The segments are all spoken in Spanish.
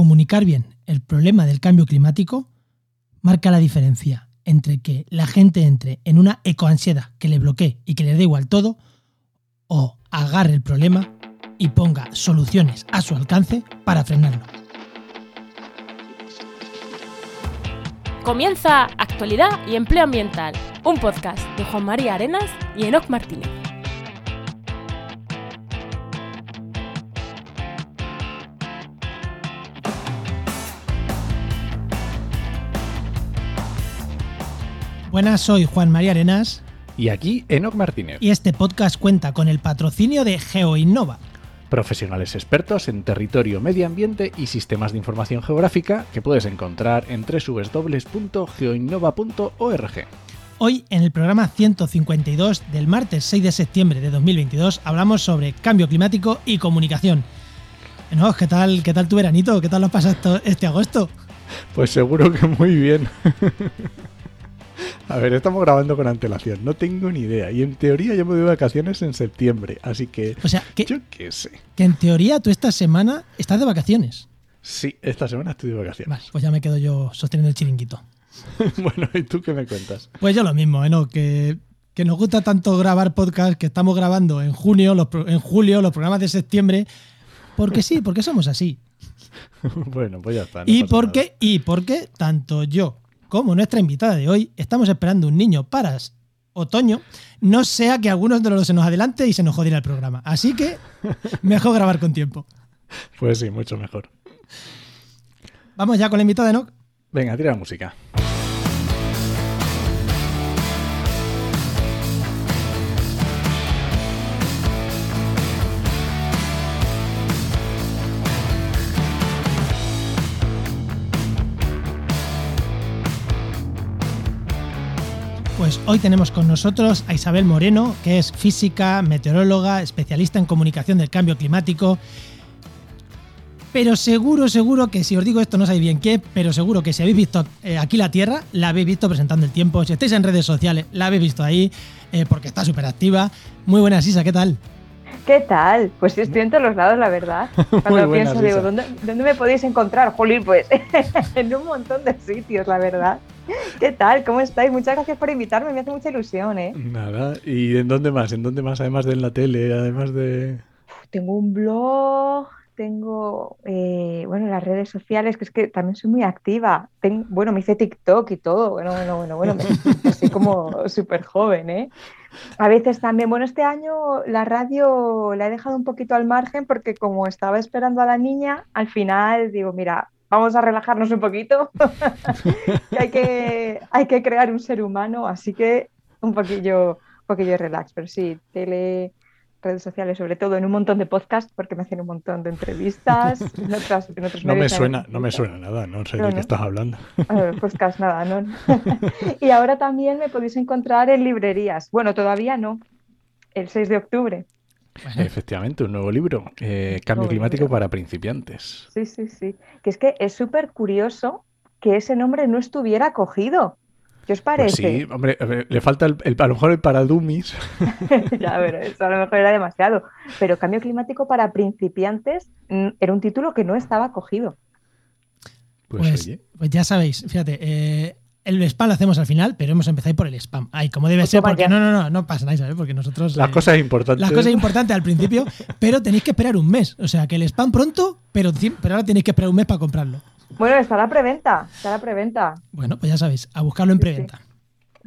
comunicar bien el problema del cambio climático marca la diferencia entre que la gente entre en una ecoansiedad que le bloquee y que le dé igual todo, o agarre el problema y ponga soluciones a su alcance para frenarlo. Comienza Actualidad y Empleo Ambiental, un podcast de Juan María Arenas y Enoc Martínez. Buenas, soy Juan María Arenas. Y aquí Enoc Martínez. Y este podcast cuenta con el patrocinio de GeoInnova. Profesionales expertos en territorio, medio ambiente y sistemas de información geográfica que puedes encontrar en www.geoinnova.org. Hoy, en el programa 152 del martes 6 de septiembre de 2022, hablamos sobre cambio climático y comunicación. Enoch, ¿qué tal, ¿qué tal tu veranito? ¿Qué tal lo has pasado este agosto? Pues seguro que muy bien. A ver, estamos grabando con antelación, no tengo ni idea. Y en teoría yo me doy vacaciones en septiembre, así que. O sea, que, yo qué sé. Que en teoría tú esta semana estás de vacaciones. Sí, esta semana estoy de vacaciones. Vale, pues ya me quedo yo sosteniendo el chiringuito. bueno, ¿y tú qué me cuentas? Pues yo lo mismo, ¿eh? ¿no? Que, que nos gusta tanto grabar podcast que estamos grabando en junio, los, en julio, los programas de septiembre. Porque sí, porque somos así. bueno, pues ya está. No y, porque, nada. y porque tanto yo como nuestra invitada de hoy estamos esperando un niño para otoño, no sea que algunos de los se nos adelante y se nos jodiera el programa. Así que mejor grabar con tiempo. Pues sí, mucho mejor. Vamos ya con la invitada de Noc. Venga, tira la música. Hoy tenemos con nosotros a Isabel Moreno, que es física, meteoróloga, especialista en comunicación del cambio climático. Pero seguro, seguro que si os digo esto no sabéis bien qué, pero seguro que si habéis visto eh, aquí la Tierra, la habéis visto presentando el tiempo. Si estáis en redes sociales, la habéis visto ahí, eh, porque está súper activa. Muy buenas, Isa, ¿qué tal? ¿Qué tal? Pues sí, estoy en todos los lados, la verdad. Cuando buenas, pienso, digo, Isa. ¿dónde, ¿dónde me podéis encontrar? Jolín, pues en un montón de sitios, la verdad. ¿Qué tal? ¿Cómo estáis? Muchas gracias por invitarme, me hace mucha ilusión, ¿eh? Nada. ¿Y en dónde más? ¿En dónde más? Además de en la tele, además de. Tengo un blog, tengo, eh, bueno, las redes sociales, que es que también soy muy activa. Ten- bueno, me hice TikTok y todo. Bueno, bueno, bueno, bueno, me, así como súper joven, ¿eh? A veces también, bueno, este año la radio la he dejado un poquito al margen porque como estaba esperando a la niña, al final digo, mira, vamos a relajarnos un poquito, que hay que, hay que crear un ser humano, así que un poquillo, un poquillo de relax, pero sí, tele, redes sociales, sobre todo en un montón de podcasts, porque me hacen un montón de entrevistas, en, otras, en otros No me suena, no me suena nada, no sé No, de no. qué estás hablando. Eh, podcast nada, ¿no? y ahora también me podéis encontrar en librerías. Bueno, todavía no, el 6 de octubre. Efectivamente, un nuevo libro. eh, Cambio Nuevo climático libro. para principiantes. Sí, sí, sí. Que es que es súper curioso que ese nombre no estuviera cogido. ¿Qué os Pues parece? sí, hombre, a ver, le falta el, el- a lo mejor el para dummies. ya, pero eso a lo mejor era demasiado. Pero Cambio Climático para principiantes mm, era un título que no estaba cogido. Pues, Pues, oye, pues ya sabéis, fíjate, eh, el spam lo hacemos al final, pero hemos empezado por el spam. Ay, como debe ser, porque no, no, no, no pasa nada, ¿sabes? Porque nosotros... las eh, cosas importantes. Las cosas importantes al principio, pero tenéis que esperar un mes. O sea, que el spam pronto, pero, pero ahora tenéis que esperar un mes para comprarlo. Bueno, está la preventa, está la preventa. Bueno, pues ya sabéis, a buscarlo en Sí, sí. preventa.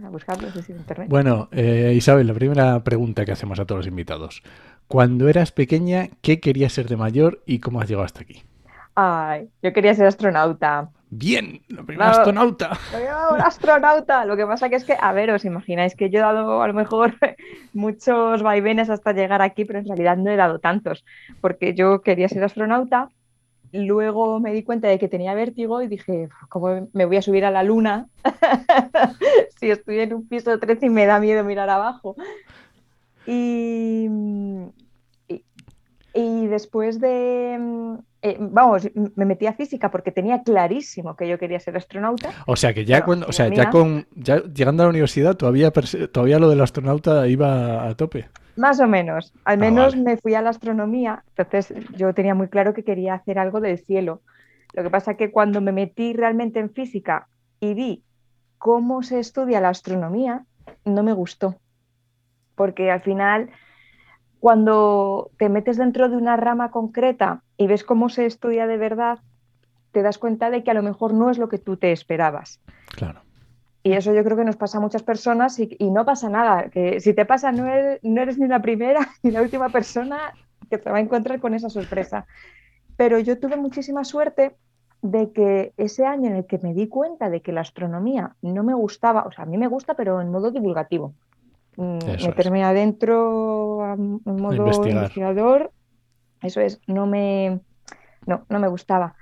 A buscarlo, sí, sí, en internet. Bueno, eh, Isabel, la primera pregunta que hacemos a todos los invitados. Cuando eras pequeña, ¿qué querías ser de mayor y cómo has llegado hasta aquí? Ay, yo quería ser astronauta. Bien, la primera astronauta. Un astronauta. Lo que pasa que es que, a ver, os imagináis que yo he dado a lo mejor muchos vaivenes hasta llegar aquí, pero en realidad no he dado tantos, porque yo quería ser astronauta. Luego me di cuenta de que tenía vértigo y dije, ¿cómo me voy a subir a la luna si estoy en un piso 13 y me da miedo mirar abajo? Y, y, y después de, eh, vamos, me metí a física porque tenía clarísimo que yo quería ser astronauta. O sea que ya Pero, cuando, o sea, ya con ya llegando a la universidad todavía todavía lo del astronauta iba a tope. Más o menos. Al Ah, menos vale. me fui a la astronomía, entonces yo tenía muy claro que quería hacer algo del cielo. Lo que pasa es que cuando me metí realmente en física y vi cómo se estudia la astronomía, no me gustó. Porque al final, cuando te metes dentro de una rama concreta y ves cómo se estudia de verdad, te das cuenta de que a lo mejor no es lo que tú te esperabas. Claro. Y eso yo creo que nos pasa a muchas personas y, y no pasa nada. Que si te pasa, no eres, no eres ni la primera ni la última persona que te va a encontrar con esa sorpresa. Pero yo tuve muchísima suerte de que ese año en el que me di cuenta de que la astronomía no me gustaba, o sea, a mí me gusta, pero en modo divulgativo. Mm, Eso Meterme adentro a- modo investigar. investigador, eso es, no me, no, no me gustaba.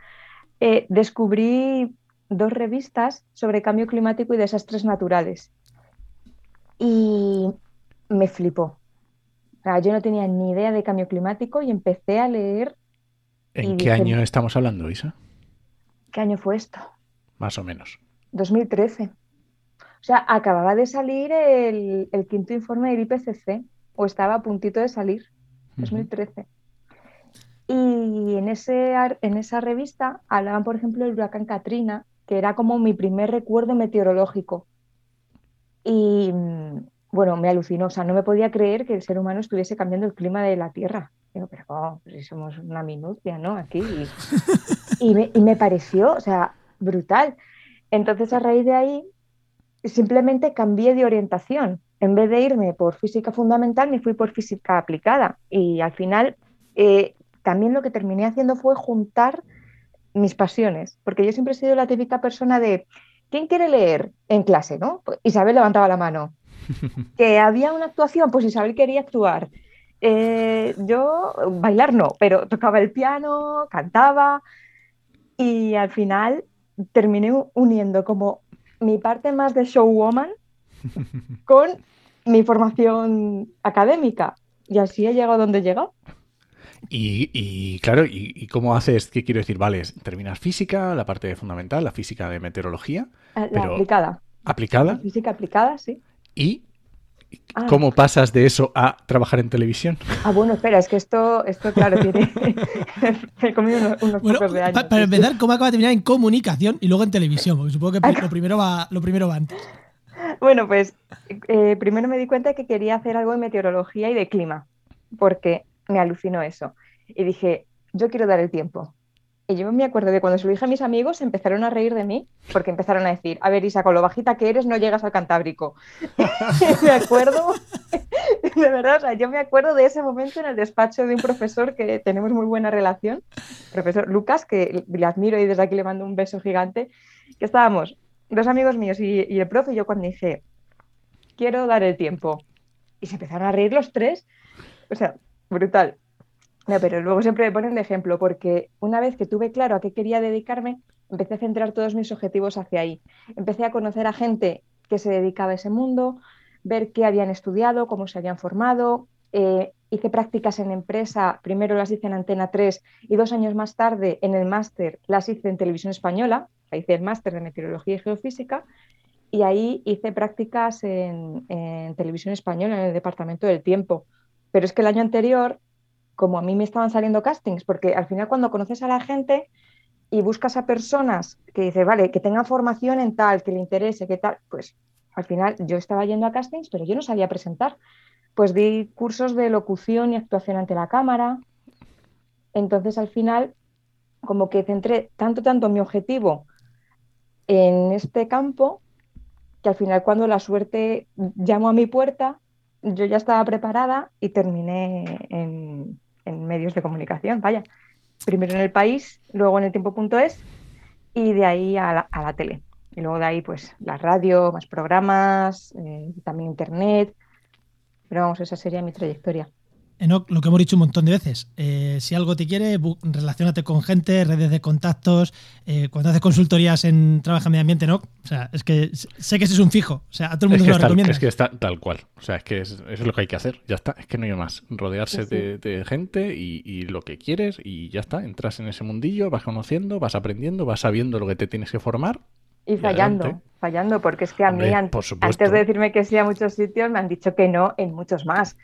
Eh, descubrí dos revistas sobre cambio climático y desastres naturales y me flipó. O sea, yo no tenía ni idea de cambio climático y empecé a leer ¿En qué dije- año estamos hablando, Isa? ¿Qué año fue esto? Más o menos. 2013. O sea, acababa de salir el, el quinto informe del IPCC, o estaba a puntito de salir, 2013. Y en, ese, en esa revista hablaban, por ejemplo, del huracán Katrina, que era como mi primer recuerdo meteorológico. Y mm, bueno, me alucinó, o sea, no me podía creer que el ser humano estuviese cambiando el clima de la Tierra. Digo, pero ¿cómo? Pues somos una minucia, ¿no? Aquí. Y, y me, y me pareció, o sea, brutal. Entonces, a raíz de ahí, simplemente cambié de orientación. En vez de irme por física fundamental, me fui por física aplicada. Y al final, eh, también lo que terminé haciendo fue juntar mis pasiones, porque yo siempre he sido la típica persona de, ¿quién quiere leer en clase? ¿no? Pues Isabel levantaba la mano. Que había una actuación, pues Isabel quería actuar. Eh, yo bailar no, pero tocaba el piano, cantaba y al final terminé uniendo como mi parte más de showwoman con mi formación académica y así he llegado donde he llegado. Y, y, claro, y, y cómo haces? ¿Qué quiero decir? Vale, terminas física, la parte fundamental, la física de meteorología, Eh, La Pero- aplicada, la aplicada, física aplicada, sí. y Ah. cómo pasas de eso a trabajar en televisión. Ah, bueno, espera, es que esto, esto claro, tiene. He comido unos, unos Bueno, pocos de años. pa- para empezar, ¿cómo acaba de terminar en comunicación y luego en televisión? Porque supongo que lo primero va, lo primero va antes. Bueno, pues eh, primero me di cuenta que quería hacer algo de meteorología y de clima, porque me alucinó eso. Y dije, yo quiero dar el tiempo. Y yo me acuerdo que cuando se lo dije a mis amigos empezaron a reír de mí, porque empezaron a decir, a ver, Isa, con lo bajita que eres no llegas al Cantábrico. me acuerdo, de verdad, o sea, yo me acuerdo de ese momento en el despacho de un profesor que tenemos muy buena relación, profesor Lucas, que le admiro y desde aquí le mando un beso gigante, que estábamos dos amigos míos y, y el profe, y yo cuando dije, quiero dar el tiempo. Y se empezaron a reír los tres. O sea, brutal. No, pero luego siempre me ponen de ejemplo, porque una vez que tuve claro a qué quería dedicarme, empecé a centrar todos mis objetivos hacia ahí. Empecé a conocer a gente que se dedicaba a ese mundo, ver qué habían estudiado, cómo se habían formado. eh, hice prácticas en empresa, primero las hice en Antena 3 y dos años más tarde en el máster las hice en Televisión Española, hice el máster de Meteorología y Geofísica y ahí hice prácticas en, en Televisión Española, en el Departamento del Tiempo. Pero es que el año anterior, como a mí me estaban saliendo castings, porque al final cuando conoces a la gente y buscas a personas que dices, vale, que tengan formación en tal, que le interese, que tal, pues al final yo estaba yendo a castings, pero yo no sabía presentar. Pues di cursos de locución y actuación ante la cámara. Entonces al final, como que centré tanto, tanto mi objetivo en este campo, que al final cuando la suerte llamó a mi puerta, yo ya estaba preparada y terminé en, medios de comunicación, vaya. Primero en el país, luego en el tiempo.es y de ahí a la, a la tele. Y luego de ahí, pues, la radio, más programas, eh, también internet. Pero vamos, esa sería mi trayectoria. Enoch, lo que hemos dicho un montón de veces, eh, si algo te quiere, bu- relaciónate con gente, redes de contactos, eh, cuando haces consultorías en Trabaja en Medio Ambiente, Enoch, o sea, es que sé que ese es un fijo, o sea, a todo el Es mundo que, se lo es recomienda. es que está tal cual. O sea, es que es, es lo que hay que hacer. Ya está. Es que no hay más. Rodearse Sí, sí. De, de gente y, y lo que quieres y ya está. Entras en ese mundillo, vas conociendo, vas aprendiendo, vas sabiendo lo que te tienes que formar. Y Y fallando, adelante. fallando, porque es que a mí Hombre, an- por supuesto. antes de decirme que sí a muchos sitios, me han dicho que no en muchos más.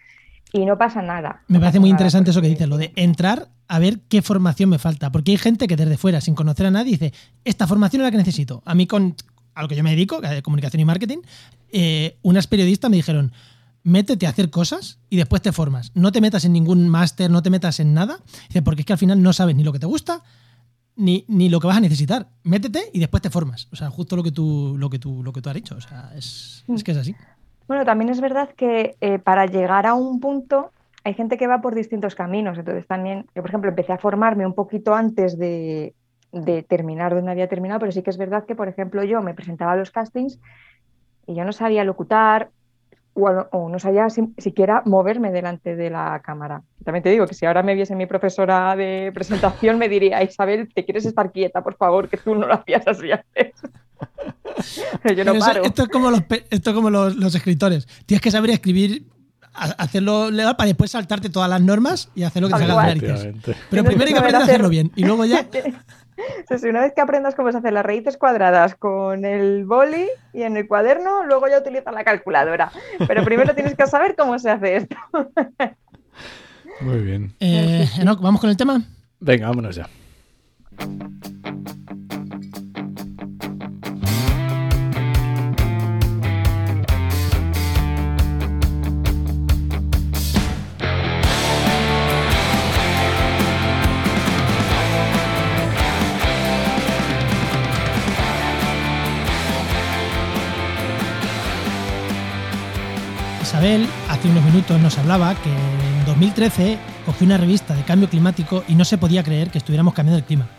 Y no pasa nada. Me parece muy interesante eso que porque- dices, lo de entrar a ver qué formación me falta. Porque hay gente que desde fuera, sin conocer a nadie, dice, esta formación es la que necesito. A mí, con, a lo que yo me dedico, de comunicación y marketing, eh, unas periodistas me dijeron, métete a hacer cosas y después te formas. No te metas en ningún máster, no te metas en nada, dice, porque es que al final no sabes ni lo que te gusta, ni, ni, lo que vas a necesitar. Métete y después te formas. O sea, justo lo que tú, lo que tú, lo que tú has dicho. O sea, es, es que es así. Bueno, también es verdad que eh, para llegar a un punto hay gente que va por distintos caminos. Entonces también, yo por ejemplo empecé a formarme un poquito antes de, de terminar donde había terminado, pero sí que es verdad que, por ejemplo, yo me presentaba a los castings y yo no sabía locutar o, no sabía siquiera moverme delante de la cámara. También te digo que si ahora me viese mi profesora de presentación me diría, Isabel, te quieres estar quieta, por favor, que tú no lo hacías así antes. yo no paro. Esto es como, los, esto como los, los escritores. Tienes que saber escribir hacerlo legal para después saltarte todas las normas y hacer lo que te salga narices. Pero primero hay que aprender a hacerlo bien y luego ya. una vez que aprendas cómo se hacen las raíces cuadradas con el boli y en el cuaderno, luego ya utilizas la calculadora. Pero primero tienes que saber cómo se hace esto. Muy bien. Eh, ¿vamos con el tema? Venga, vámonos ya. Isabel hace unos minutos nos hablaba que en 2013 cogió una revista de cambio climático y no se podía creer que estuviéramos cambiando el clima.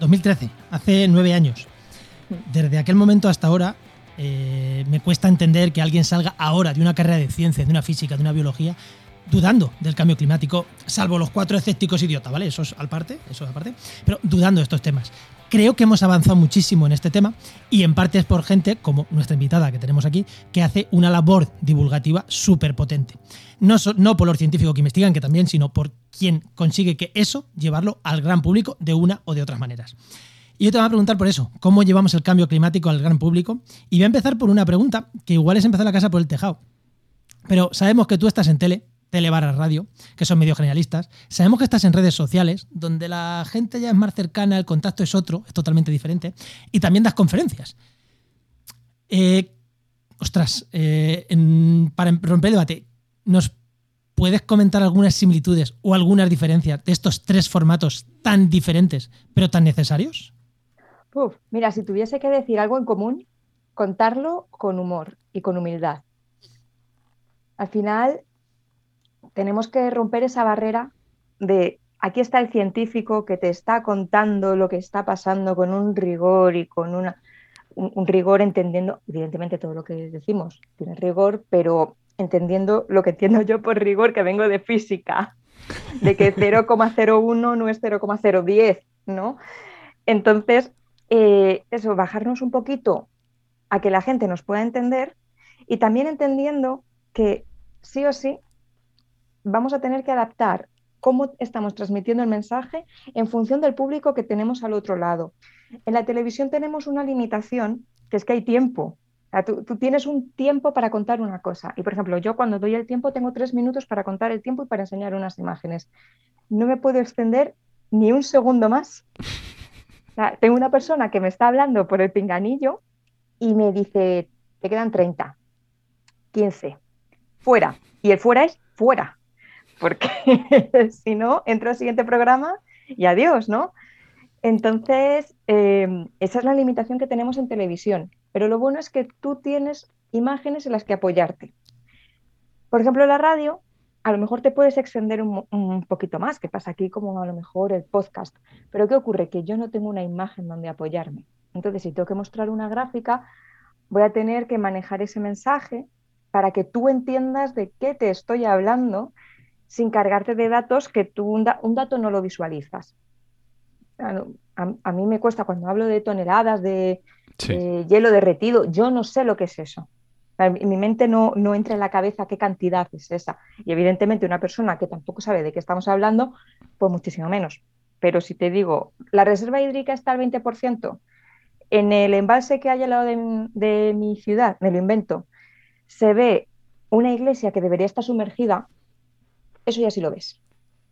2013, hace nueve años. Desde aquel momento hasta ahora eh, me cuesta entender que alguien salga ahora de una carrera de ciencia, de una física, de una biología, dudando del cambio climático, salvo los cuatro escépticos idiotas, ¿vale? Eso es al parte, eso es aparte, pero dudando de estos temas. Creo que hemos avanzado muchísimo en este tema y en parte es por gente como nuestra invitada que tenemos aquí, que hace una labor divulgativa súper potente. No, no por los científicos que investigan, que también, sino por quien consigue que eso llevarlo al gran público de una o de otras maneras. Y yo te voy a preguntar por eso, ¿cómo llevamos el cambio climático al gran público? Y voy a empezar por una pregunta, que igual es empezar la casa por el tejado. Pero sabemos que tú estás en tele, tele radio, que son medios generalistas. Sabemos que estás en redes sociales, donde la gente ya es más cercana, el contacto es otro, es totalmente diferente. Y también das conferencias. Eh, ostras, eh, para romper el debate, ¿nos puedes comentar algunas similitudes o algunas diferencias de estos tres formatos tan diferentes, pero tan necesarios? mira, si tuviese que decir algo en común, contarlo con humor y con humildad. Al final, tenemos que romper esa barrera de aquí está el científico que te está contando lo que está pasando con un rigor y con una, un, rigor entendiendo, evidentemente todo lo que decimos tiene rigor, pero entendiendo lo que entiendo yo por rigor, que vengo de física, de que 0,01 no es 0,010, ¿no? Entonces, eh, eso, bajarnos un poquito a que la gente nos pueda entender y también entendiendo que sí o sí vamos a tener que adaptar cómo estamos transmitiendo el mensaje en función del público que tenemos al otro lado. En la televisión tenemos una limitación, que es que hay tiempo. tú, tienes un tiempo para contar una cosa. Y, por ejemplo, yo cuando doy el tiempo tengo tres minutos para contar el tiempo y para enseñar unas imágenes. No me puedo extender ni un segundo más. tengo una persona que me está hablando por el pinganillo y me dice, te quedan 30, 15, fuera. Y el fuera es fuera porque si no, entro al siguiente programa y adiós, ¿no? Entonces, em, esa es la limitación que tenemos en televisión, pero lo bueno es que tú tienes imágenes en las que apoyarte. Por ejemplo, la radio, a lo mejor te puedes extender un, un, poquito más, que pasa aquí como a lo mejor el podcast, pero ¿qué ocurre? Que yo no tengo una imagen donde apoyarme. Entonces, si tengo que mostrar una gráfica, voy a tener que manejar ese mensaje para que tú entiendas de qué te estoy hablando sin cargarte de datos que tú un, dato no lo visualizas. A, mí me cuesta cuando hablo de toneladas de, hielo derretido, yo no sé lo que es eso. Mi mente no, no entra en la cabeza qué cantidad es esa. Y evidentemente una persona que tampoco sabe de qué estamos hablando, pues muchísimo menos. Pero si te digo, la reserva hídrica está al 20%, en el embalse que hay al lado de, de mi ciudad, me lo invento, se ve una iglesia que debería estar sumergida, eso ya sí lo ves.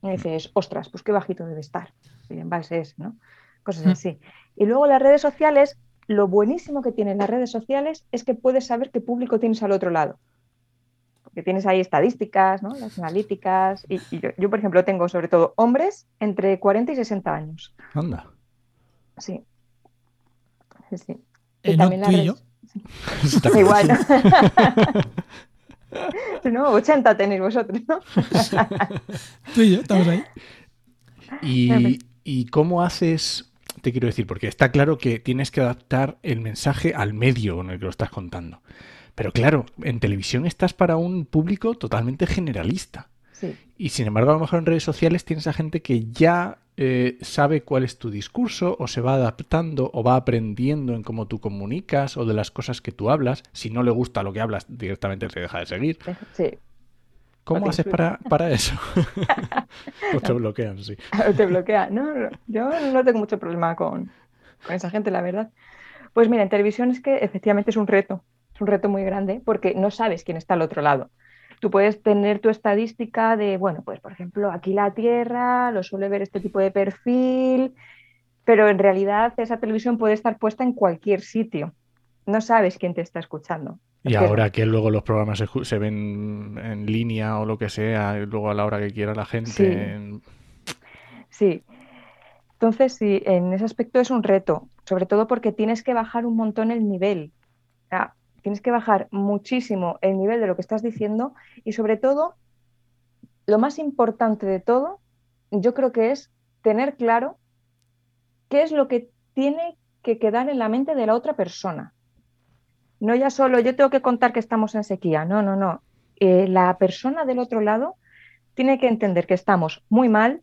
Y dices, ostras, pues qué bajito debe estar. Y en base es, ¿no? Cosas Mm. así. Y luego las redes sociales, lo buenísimo que tienen las redes sociales es que puedes saber qué público tienes al otro lado. Porque tienes ahí estadísticas, ¿no? Las analíticas. Y, y yo, yo, por ejemplo, tengo sobre todo hombres entre 40 y 60 años. Anda. Sí. Sí, sí. Eh, no, tú y yo. Está Igual. ¿no? ¿No? 80 tenéis vosotros, ¿no? Tú y yo, estamos ahí. ¿Y, ¿Y cómo haces? Te quiero decir, porque está claro que tienes que adaptar el mensaje al medio en el que lo estás contando. Pero claro, en televisión estás para un público totalmente generalista. Sí. Y sin embargo, a lo mejor en redes sociales tienes a gente que ya eh, sabe cuál es tu discurso o se va adaptando o va aprendiendo en cómo tú comunicas o de las cosas que tú hablas. Si no le gusta lo que hablas, directamente te deja de seguir. Sí. ¿Cómo haces para, para eso? o te bloquean, sí. te bloquea. No, no, yo no tengo mucho problema con, con esa gente, la verdad. Pues mira, en televisión es que efectivamente es un reto, es un reto muy grande porque no sabes quién está al otro lado. Tú puedes tener tu estadística de, bueno, pues por ejemplo, aquí la Tierra lo suele ver este tipo de perfil, pero en realidad esa televisión puede estar puesta en cualquier sitio. No sabes quién te está escuchando. Y ahora que luego los programas se, ven en línea o lo que sea, luego a la hora que quiera la gente. Sí. en- Sí. Entonces, sí, en ese aspecto es un reto, sobre todo porque tienes que bajar un montón el nivel. O sea, tienes que bajar muchísimo el nivel de lo que estás diciendo y sobre todo, lo más importante de todo, yo creo que es tener claro qué es lo que tiene que quedar en la mente de la otra persona. No ya solo yo tengo que contar que estamos en sequía, no, no, no. Eh, la persona del otro lado tiene que entender que estamos muy mal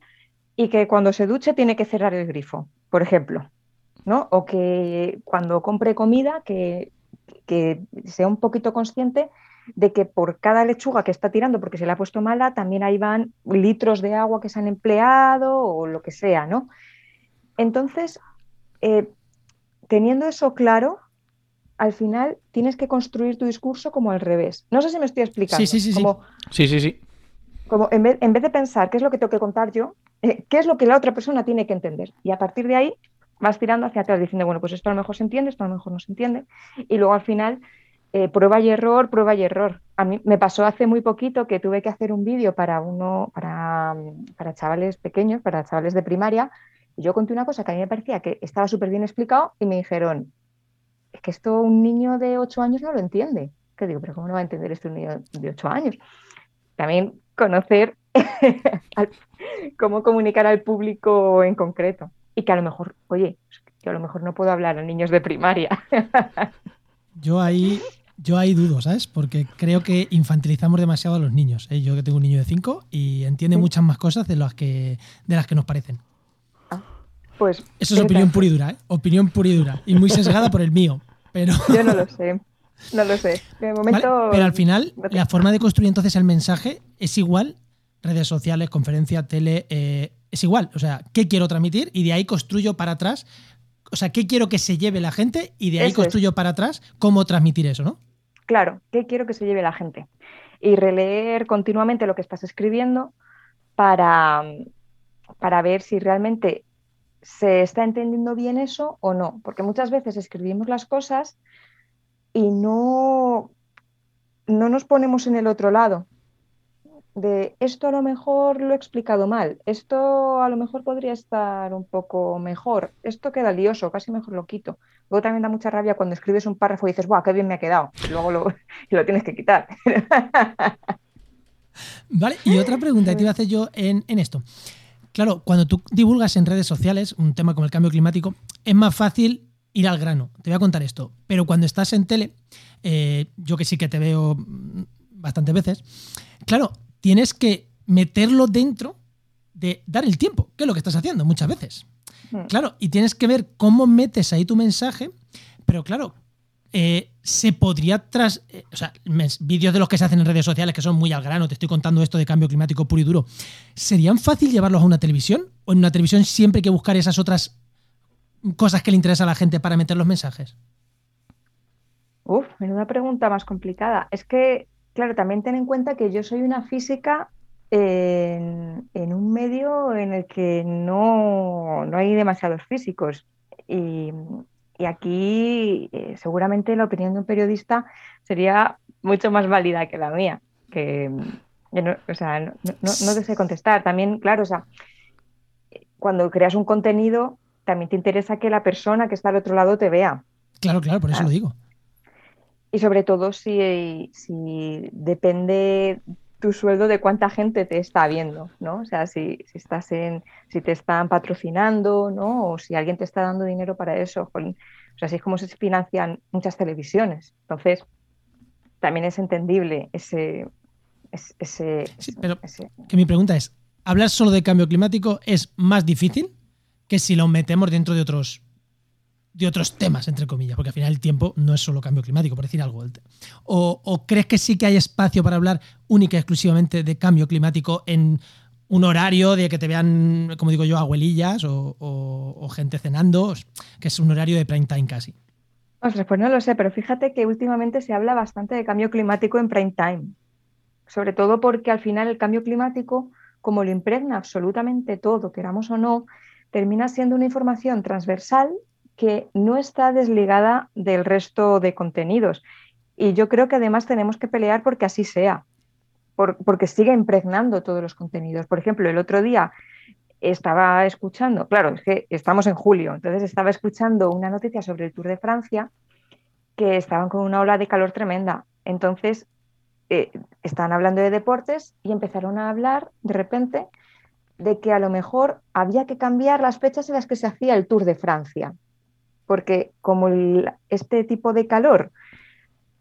y que cuando se duche tiene que cerrar el grifo, por ejemplo, ¿no? O que cuando compre comida que, que sea un poquito consciente de que por cada lechuga que está tirando porque se le ha puesto mala, también ahí van litros de agua que se han empleado o lo que sea, ¿no? Entonces, eh, teniendo eso claro, al final tienes que construir tu discurso como al revés. No sé si me estoy explicando. Sí, sí, sí, sí. Como, Sí, sí, sí. como en vez, en vez de pensar qué es lo que tengo que contar yo, eh, qué es lo que la otra persona tiene que entender. Y a partir de ahí vas tirando hacia atrás diciendo, bueno, pues esto a lo mejor se entiende, esto a lo mejor no se entiende. Y luego al final, eh, prueba y error, prueba y error. A mí me pasó hace muy poquito que tuve que hacer un vídeo para uno, para, para chavales pequeños, para chavales de primaria. Y yo conté una cosa que a mí me parecía que estaba súper bien explicado y me dijeron, es que esto un niño de 8 años no lo entiende. Que digo, pero ¿cómo no va a entender esto un niño de 8 años? También conocer cómo comunicar al público en concreto. Y que a lo mejor, oye, yo a lo mejor no puedo hablar a niños de primaria. Yo ahí, yo ahí dudo, ¿sabes? Porque creo que infantilizamos demasiado a los niños. ¿eh? Yo que tengo un niño de 5 y entiende Sí. muchas más cosas de las que, de las que nos parecen. Pues Eso es opinión pura y dura, ¿eh? Opinión pura y dura. Y muy sesgada por el mío. Pero, Yo no lo sé. No lo sé. De ¿vale? momento. pero al final, no te- la forma de construir entonces el mensaje es igual. Redes sociales, conferencia, tele, eh, es igual. O sea, ¿qué quiero transmitir? Y de ahí construyo para atrás. O sea, ¿qué quiero que se lleve la gente? Y de ahí Eso es. construyo para atrás cómo transmitir eso, ¿no? Claro, ¿qué quiero que se lleve la gente? Y releer continuamente lo que estás escribiendo para, para ver si realmente se está entendiendo bien eso o no. Porque muchas veces escribimos las cosas y no, no nos ponemos en el otro lado. De esto a lo mejor lo he explicado mal, esto a lo mejor podría estar un poco mejor, esto queda lioso, casi mejor lo quito. Luego también da mucha rabia cuando escribes un párrafo y dices, ¡buah, qué bien me ha quedado! Y luego lo, lo tienes que quitar. Vale, y otra pregunta que te iba a hacer yo en, en esto. Claro, cuando tú divulgas en redes sociales un tema como el cambio climático, es más fácil ir al grano. Te voy a contar esto. Pero cuando estás en tele, eh, yo que sí que te veo mm, bastantes veces, claro, tienes que meterlo dentro de dar el tiempo, que es lo que estás haciendo muchas veces. Mm. Claro, y tienes que ver cómo metes ahí tu mensaje, pero claro, eh, se podría tras. eh, o sea, vídeos de los que se hacen en redes sociales que son muy al grano, te estoy contando esto de cambio climático puro y duro. ¿Serían fácil llevarlos a una televisión? ¿O en una televisión siempre hay que buscar esas otras cosas que le interesan a la gente para meter los mensajes? Uf, menuda pregunta más complicada. Es que, claro, también ten en cuenta que yo soy una física en, en un medio en el que no, no hay demasiados físicos. Y, y aquí eh, seguramente la opinión de un periodista sería mucho más válida que la mía, que, no, o sea, no, no, no deseo contestar. También, claro, o sea, cuando creas un contenido, también te interesa que la persona que está al otro lado te vea. Claro, claro, por eso lo digo. Y sobre todo si, si depende tu sueldo de cuánta gente te está viendo, ¿no? O sea, si, si, estás en, si te están patrocinando, ¿no? O si alguien te está dando dinero para eso. o sea, así es como se financian muchas televisiones. Entonces, también es entendible ese... ese, pero que mi pregunta es, ¿hablar solo de cambio climático es más difícil que si lo metemos dentro de otros de otros temas, entre comillas, porque al final el tiempo no es solo cambio climático, por decir algo. O, crees que sí que hay espacio para hablar única y exclusivamente de cambio climático en un horario de que te vean, como digo yo, abuelillas o, gente cenando, que es un horario de prime time casi? pues no lo sé, pero fíjate que últimamente se habla bastante de cambio climático en prime time. Sobre todo porque al final el cambio climático, como lo impregna absolutamente todo, queramos o no, termina siendo una información transversal que no está desligada del resto de contenidos. Y yo creo que además tenemos que pelear porque así sea, porque siga impregnando todos los contenidos. Por ejemplo, el otro día estaba escuchando, claro, es que estamos en julio, entonces estaba escuchando una noticia sobre el Tour de Francia que estaban con una ola de calor tremenda. Entonces, eh, estaban hablando de deportes y empezaron a hablar de repente de que a lo mejor había que cambiar las fechas en las que se hacía el Tour de Francia porque como este tipo de calor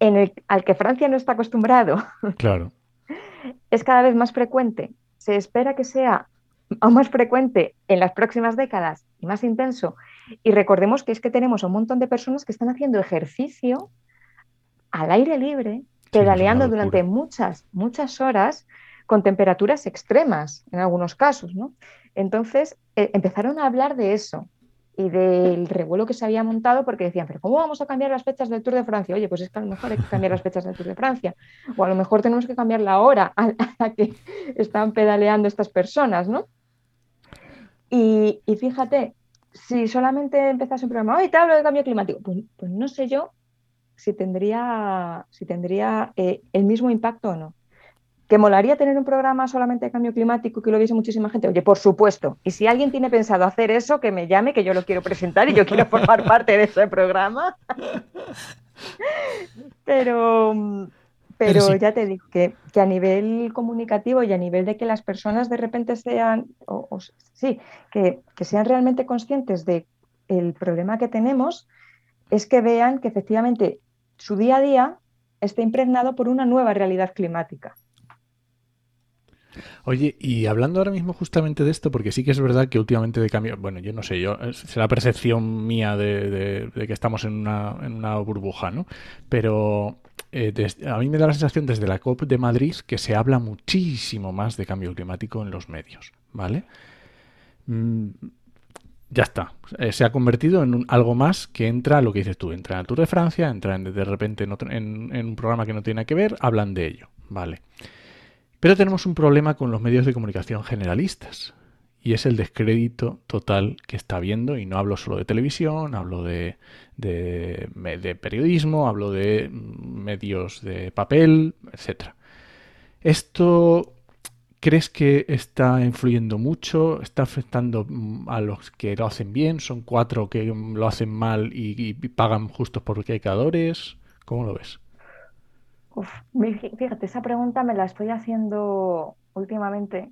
en el, al que Francia no está acostumbrado, claro. es cada vez más frecuente. Se espera que sea aún más frecuente en las próximas décadas y más intenso. Y recordemos que es que tenemos un montón de personas que están haciendo ejercicio al aire libre, pedaleando durante muchas, muchas horas con temperaturas extremas en algunos casos. ¿no? Entonces, eh, empezaron a hablar de eso, y del revuelo que se había montado porque decían, pero ¿cómo vamos a cambiar las fechas del Tour de Francia? Oye, pues es que a lo mejor hay que cambiar las fechas del Tour de Francia o a lo mejor tenemos que cambiar la hora a la que están pedaleando estas personas, ¿no? Y, fíjate, si solamente empezase un programa, hoy te hablo de cambio climático, pues, pues no sé yo si tendría, si tendría eh, el mismo impacto o no. ¿Que molaría tener un programa solamente de cambio climático que lo viese muchísima gente? Oye, por supuesto. Y si alguien tiene pensado hacer eso, que me llame, que yo lo quiero presentar y yo quiero formar parte de ese programa. pero, pero, ya te digo que, a nivel comunicativo y a nivel de que las personas de repente sean, o, sí, que, que, sean realmente conscientes de el problema que tenemos, es que vean que efectivamente su día a día está impregnado por una nueva realidad climática. Oye, y hablando ahora mismo justamente de esto, porque sí que es verdad que últimamente de cambio, bueno, yo no sé, yo será percepción mía de, que estamos en una, en una, burbuja, ¿no? Pero eh, a mí me da la sensación desde la COP de Madrid que se habla muchísimo más de cambio climático en los medios, ¿vale? Mm, ya está. Eh, se ha convertido en algo más que entra, lo que dices tú, entra en el Tour de Francia, entra de repente en, en, un programa que no tiene que ver, hablan de ello, ¿vale? Pero tenemos un problema con los medios de comunicación generalistas y es el descrédito total que está habiendo, y no hablo solo de televisión, hablo de, periodismo, hablo de medios de papel, etc. ¿Esto crees que está influyendo mucho? ¿Está afectando a los que lo hacen bien? ¿Son cuatro que lo hacen mal y, pagan justos por pecadores? ¿Cómo lo ves? Fíjate, esa pregunta me la estoy haciendo últimamente.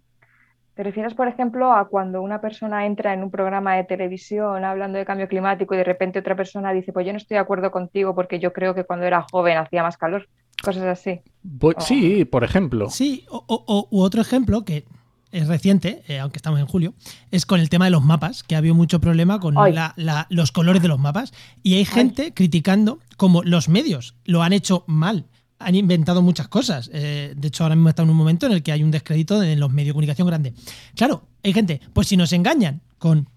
¿Te refieres, por ejemplo, a cuando una persona entra en un programa de televisión hablando de cambio climático y de repente otra persona dice, pues yo no estoy de acuerdo contigo porque yo creo que cuando era joven hacía más calor? Cosas así. Sí, por ejemplo. Sí, o, u otro ejemplo que es reciente, eh, aunque estamos en julio, es con el tema de los mapas, que ha habido mucho problema con los colores de los mapas. Y hay gente criticando como los medios lo han hecho mal han inventado muchas cosas. Eh, de hecho, ahora mismo está en un momento en el que hay un descrédito en los medios de comunicación grande. Claro, hay gente, pues si nos engañan con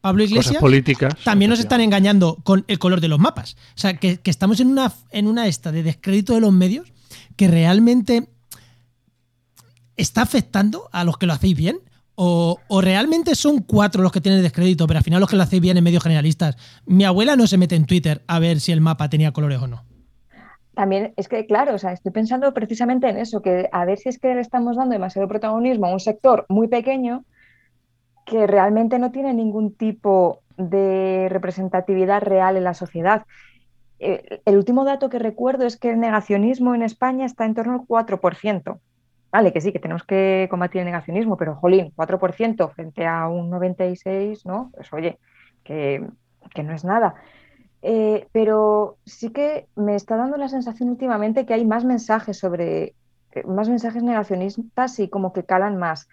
Pablo Iglesias, políticas, también nos están engañando con el color de los mapas. O sea, que, estamos en una, en una esta de descrédito de los medios que realmente está afectando a los que lo hacéis bien O, realmente son cuatro los que tienen descrédito, pero al final los que lo hacéis bien en medios generalistas. Mi abuela no se mete en Twitter a ver si el mapa tenía colores o no. También es que, claro, o sea, estoy pensando precisamente en eso, que a ver si es que le estamos dando demasiado protagonismo a un sector muy pequeño que realmente no tiene ningún tipo de representatividad real en la sociedad. Eh, el último dato que recuerdo es que el negacionismo en España está en torno al 4%. Vale, que sí, que tenemos que combatir el negacionismo, pero jolín, 4% frente a un 96%, ¿no? Pues oye, que, no es nada. Eh, pero sí que me está dando la sensación últimamente que hay más mensajes sobre, eh, más mensajes negacionistas y como que calan más.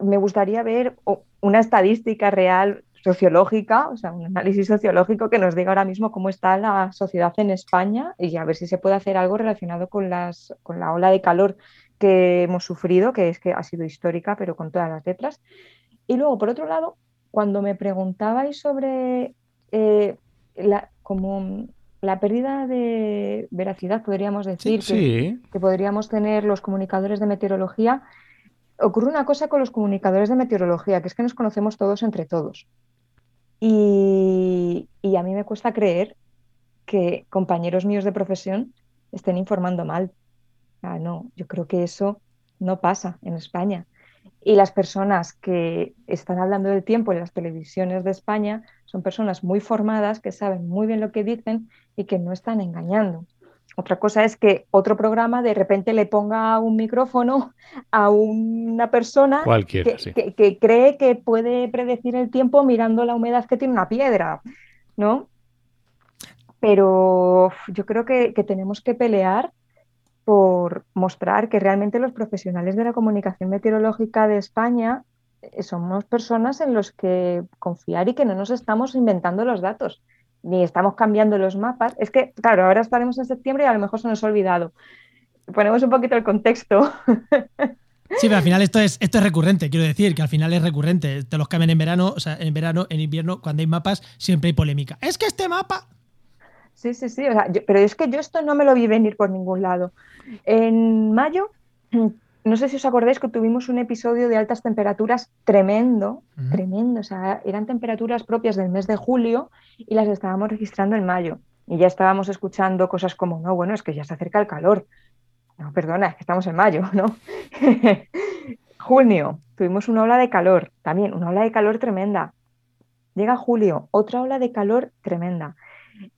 me gustaría ver una estadística real sociológica, o sea, un análisis sociológico que nos diga ahora mismo cómo está la sociedad en España y a ver si se puede hacer algo relacionado con, las, con la ola de calor que hemos sufrido, que es que ha sido histórica, pero con todas las letras. Y luego, por otro lado, cuando me preguntabais sobre eh, la, como la pérdida de veracidad, podríamos decir, que, que podríamos tener los comunicadores de meteorología, ocurre una cosa con los comunicadores de meteorología, que es que nos conocemos todos entre todos. Y, a mí me cuesta creer que compañeros míos de profesión estén informando mal. Ah, no, yo creo que eso no pasa en España. Y las personas que están hablando del tiempo en las televisiones de España son personas muy formadas, que saben muy bien lo que dicen y que no están engañando. Otra cosa es que otro programa de repente le ponga un micrófono a una persona que, cree que puede predecir el tiempo mirando la humedad que tiene una piedra, ¿no? Pero yo creo que, que tenemos que pelear por mostrar que realmente los profesionales de la comunicación meteorológica de España eh, somos personas en los que confiar y que no nos estamos inventando los datos ni estamos cambiando los mapas. Es que, claro, ahora estaremos en septiembre y a lo mejor se nos ha olvidado. Ponemos un poquito el contexto. Sí, pero al final esto es, esto es recurrente, quiero decir, que al final es recurrente. Te los cambian en verano, o sea, en verano, en invierno, cuando hay mapas, siempre hay polémica. Es que este mapa. Sí, sí, sí, pero es que yo esto no me lo vi venir por ningún lado. En mayo no sé si os acordáis que tuvimos un episodio de altas temperaturas tremendo, tremendo, o sea, eran temperaturas propias del mes de julio y las estábamos registrando en mayo. Y ya estábamos escuchando cosas como, no, bueno, es que ya se acerca el calor. No, perdona, es que estamos en mayo, ¿no? Junio, tuvimos una ola de calor, también una ola de calor tremenda. Llega julio, otra ola de calor tremenda.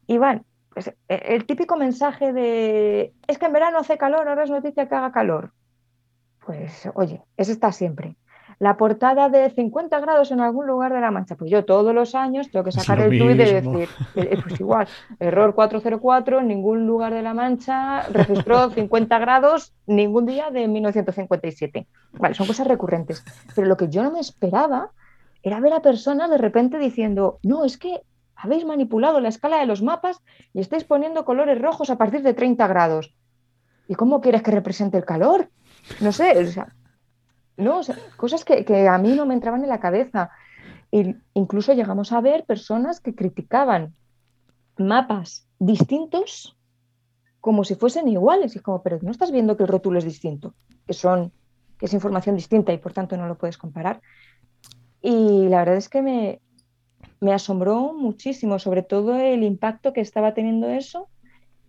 Y van, pues, e, el típico mensaje de, es que en verano hace calor, ahora es noticia que haga calor pues oye, eso está siempre. La portada de 50 grados en algún lugar de la mancha. Pues yo todos los años tengo que sacar el tuit y decir, eh, pues igual, error 404, en ningún lugar de la mancha registró 50 grados ningún día de 1957. Vale, son cosas recurrentes. Pero lo que yo no me esperaba era ver a personas de repente diciendo, no, es que habéis manipulado la escala de los mapas y estáis poniendo colores rojos a partir de 30 grados. ¿Y cómo quieres que represente el calor? No sé, o sea, no, cosas que, a mí no me entraban en la cabeza. E incluso llegamos a ver personas que criticaban mapas distintos como si fuesen iguales. Y como, pero no estás viendo que el rótulo es distinto, que son, que es información distinta y por tanto no lo puedes comparar. Y la verdad es que me, me asombró muchísimo, sobre todo el impacto que estaba teniendo eso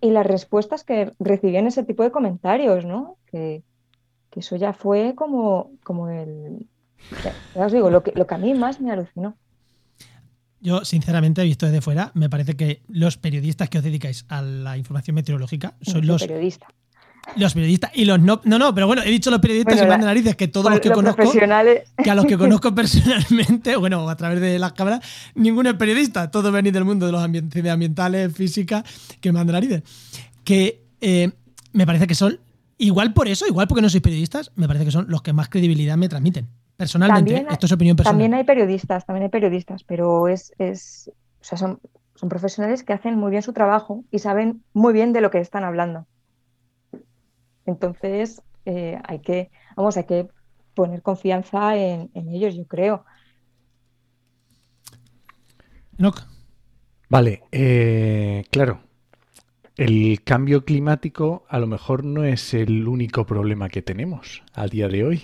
y las respuestas que recibían ese tipo de comentarios, ¿no? Que, que eso ya fue como, como el... Ya os digo, lo que, lo que a mí más me alucinó. Yo, sinceramente, visto desde fuera, me parece que los periodistas que os dedicáis a la información meteorológica son los. Periodistas. Los periodistas y los no. No, no, pero bueno, he dicho los periodistas y de narices que todos los que conozco. Que a los que conozco personalmente, bueno, a través de las cámaras, ninguno es periodista. Todos venís del mundo de los ambientales, ambientales, física, que manda narices. Que eh, me parece que son Igual por eso, igual porque no sois periodistas, me parece que son los que más credibilidad me transmiten. Personalmente, esto es opinión personal. También hay periodistas, también hay periodistas, pero es, es o sea, son, son profesionales que hacen muy bien su trabajo y saben muy bien de lo que están hablando. Entonces, eh, hay que, vamos, hay que poner confianza en, ellos, yo creo. Vale, eh, claro, el cambio climático a lo mejor no es el único problema que tenemos a día de hoy.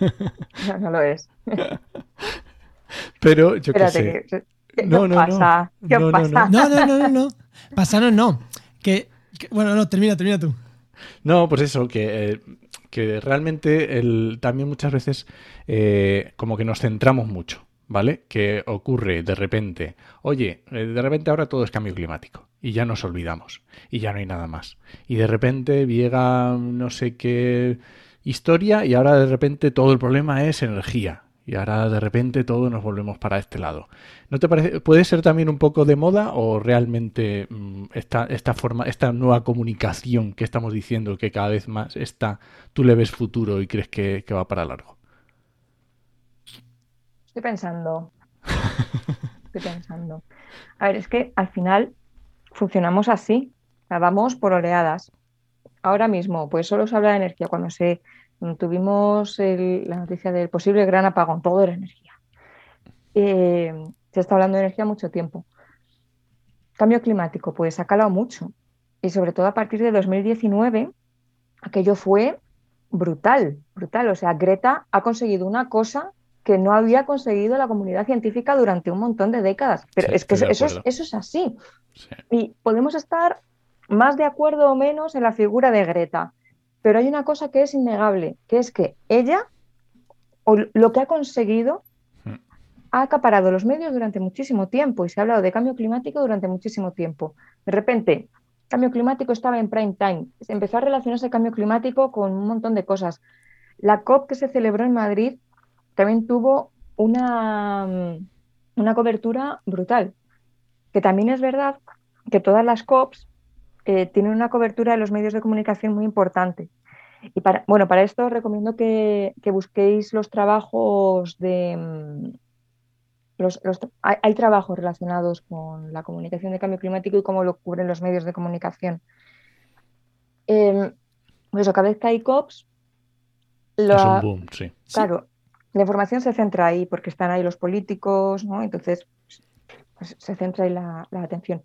No, no lo es. Pero yo qué sé. que- ¿qué No, no, no. pasa? ¿Qué No, no, no. pasa? No, no, no, no, no. Pasaron no. Que, que- bueno, no, termina, termina tú. No, pues eso, que, eh, que realmente el, también muchas veces eh, como que nos centramos mucho, ¿vale? Que ocurre de repente, oye, eh, de repente ahora todo es cambio climático y ya nos olvidamos y ya no hay nada más. Y de repente llega no sé qué historia y ahora de repente todo el problema es energía. Y ahora de repente todo nos volvemos para este lado. ¿No te parece? ¿Puede ser también un poco de moda o realmente mm, esta, esta forma, esta nueva comunicación que estamos diciendo que cada vez más está, tú le ves futuro y crees que, que va para largo? Estoy pensando. Estoy pensando. A ver, es que al final funcionamos así. O vamos por oleadas. Ahora mismo, pues solo se habla de energía. Cuando se tuvimos la noticia del posible gran apagón, todo era energía. Eh, se está hablando de energía mucho tiempo. Cambio climático, pues ha calado mucho. Y sobre todo a partir de 2019, aquello fue brutal, brutal. O sea, Greta ha conseguido una cosa que no había conseguido la comunidad científica durante un montón de décadas. Pero Sí, es que eso, es, acuerdo. eso es así. Sí. Y podemos estar más de acuerdo o menos en la figura de Greta, pero hay una cosa que es innegable, que es que ella, o lo que ha conseguido. Ha acaparado los medios durante muchísimo tiempo y se ha hablado de cambio climático durante muchísimo tiempo. De repente, cambio climático estaba en prime time. Empezó a relacionarse el cambio climático con un montón de cosas. La COP que se celebró en Madrid también tuvo una, mm, una cobertura brutal. Que también es verdad que todas las COPs eh, tienen una cobertura de los medios de comunicación muy importante. Y para, bueno, para esto os recomiendo que, que busquéis los trabajos de... Los, los- hay, hay trabajos relacionados con la comunicación de cambio climático y cómo lo cubren los medios de comunicación. Eh, pues eso, cada vez que hay COPs, Es la- un boom, sí. Sí. Claro, la información se centra ahí porque están ahí los políticos, ¿no? Entonces, pues, se centra ahí la, la atención.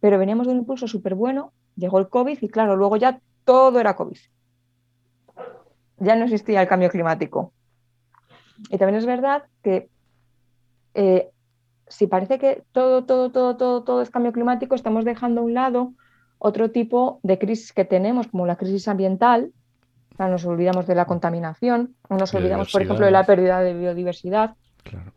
Pero veníamos de un impulso súper bueno, llegó el COVID y claro, luego ya todo era COVID. Ya no existía el cambio climático. Y también es verdad que eh, si parece que todo, todo, todo, todo, todo es cambio climático, estamos dejando a un lado otro tipo de crisis que tenemos, como la crisis ambiental. O sea, nos olvidamos de la contaminación, nos olvidamos, por ejemplo, de la pérdida de biodiversidad. Claro.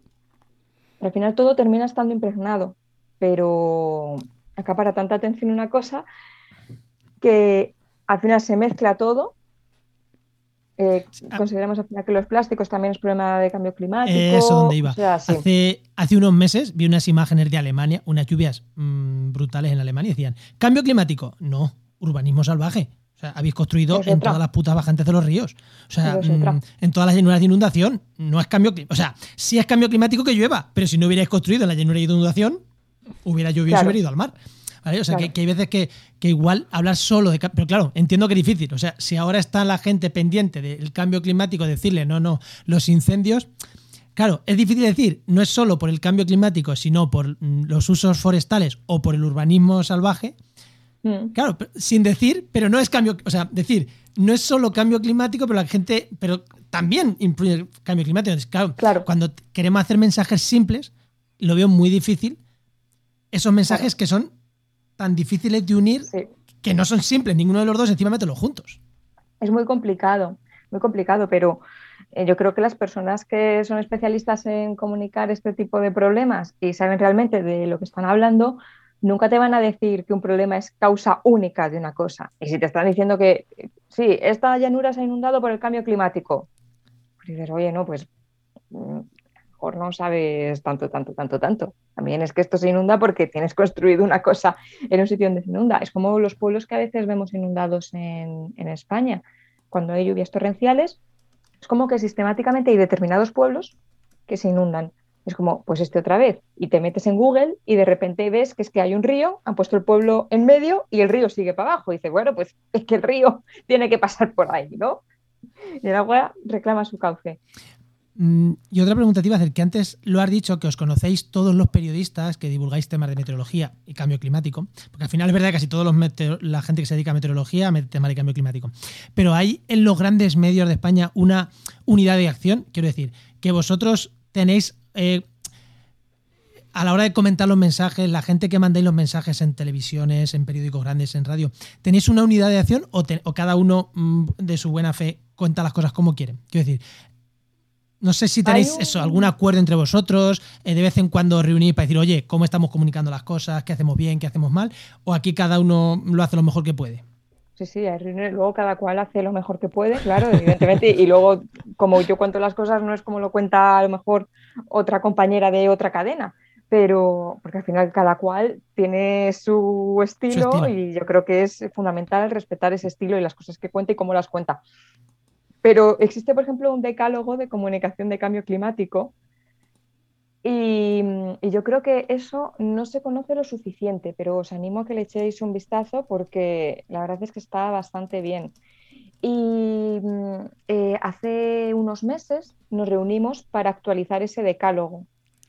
Al final todo termina estando impregnado, pero acapara tanta atención una cosa que al final se mezcla todo. Eh, Ah. consideramos al final que los plásticos también es problema de cambio climático. Eso donde iba. O sea, sí. Hace, hace unos meses vi unas imágenes de Alemania, unas lluvias mm, brutales en Alemania. y Decían, cambio climático. No, urbanismo salvaje. O sea, habéis construido Es en otra. todas las putas bajantes de los ríos. O sea, mm, en todas las llanuras de inundación. No es cambio climático. O sea, sí es cambio climático que llueva, pero si no hubierais construido en la llanura de inundación, hubiera llovido y hubiera ido al mar. ¿Vale? O sea, Claro. que, que hay veces que, que igual hablar solo de... Pero claro, entiendo que es difícil. O sea, si ahora está la gente pendiente del cambio climático, decirle, no, no, los incendios... Claro, es difícil decir, no es solo por el cambio climático, sino por mm, los usos forestales o por el urbanismo salvaje. Mm. Claro, sin decir, pero no es cambio, o sea, decir, no es solo cambio climático, pero la gente, pero también influye el cambio climático. Entonces, claro, Claro. cuando queremos hacer mensajes simples, lo veo muy difícil. Esos mensajes que son tan difíciles de unir, Sí. que no son simples, ninguno de los dos, encima mételo juntos. Es muy complicado, muy complicado, pero eh, yo creo que las personas que son especialistas en comunicar este tipo de problemas y saben realmente de lo que están hablando, nunca te van a decir que un problema es causa única de una cosa. Y si te están diciendo que sí, esta llanura se ha inundado por el cambio climático, pues dices, oye, no, pues mm, mejor no sabes tanto, tanto, tanto, tanto. También es que esto se inunda porque tienes construido una cosa en un sitio donde se inunda. Es como los pueblos que a veces vemos inundados en, España. Cuando hay lluvias torrenciales, es como que sistemáticamente hay determinados pueblos que se inundan. Es como, pues este otra vez. Y te metes en Google y de repente ves que es que hay un río, han puesto el pueblo en medio y el río sigue para abajo. Y dices, bueno, pues es que el río tiene que pasar por ahí, ¿no? Y el agua reclama su cauce. Mm, y otra pregunta te iba a hacer, que antes lo has dicho, que os conocéis todos los periodistas que divulgáis temas de meteorología y cambio climático, porque al final es verdad que casi todos los la gente que se dedica a meteorología, a temas de cambio climático. Pero hay en los grandes medios de España una unidad de acción, quiero decir, que vosotros tenéis... Eh, a la hora de comentar los mensajes, la gente que mandáis los mensajes en televisiones, en periódicos grandes, en radio, ¿tenéis una unidad de acción o, o cada uno mm, de su buena fe cuenta las cosas como quiere? Quiero decir, no sé si tenéis eso, algún acuerdo entre vosotros, eh, de vez en cuando reunís para decir, oye, ¿cómo estamos comunicando las cosas? ¿Qué hacemos bien? ¿Qué hacemos mal? ¿O aquí cada uno lo hace lo mejor que puede? Sí, sí, hay reuniones, luego cada cual hace lo mejor que puede, claro, evidentemente, y luego como yo cuento las cosas no es como lo cuenta a lo mejor otra compañera de otra cadena, pero porque al final cada cual tiene su estilo, su estilo, y yo creo que es fundamental respetar ese estilo y las cosas que cuenta y cómo las cuenta. Pero existe, por ejemplo, un decálogo de comunicación de cambio climático y, yo creo que eso no se conoce lo suficiente, pero os animo a que le echéis un vistazo porque la verdad es que está bastante bien. Y eh, hace unos meses nos reunimos para actualizar ese decálogo.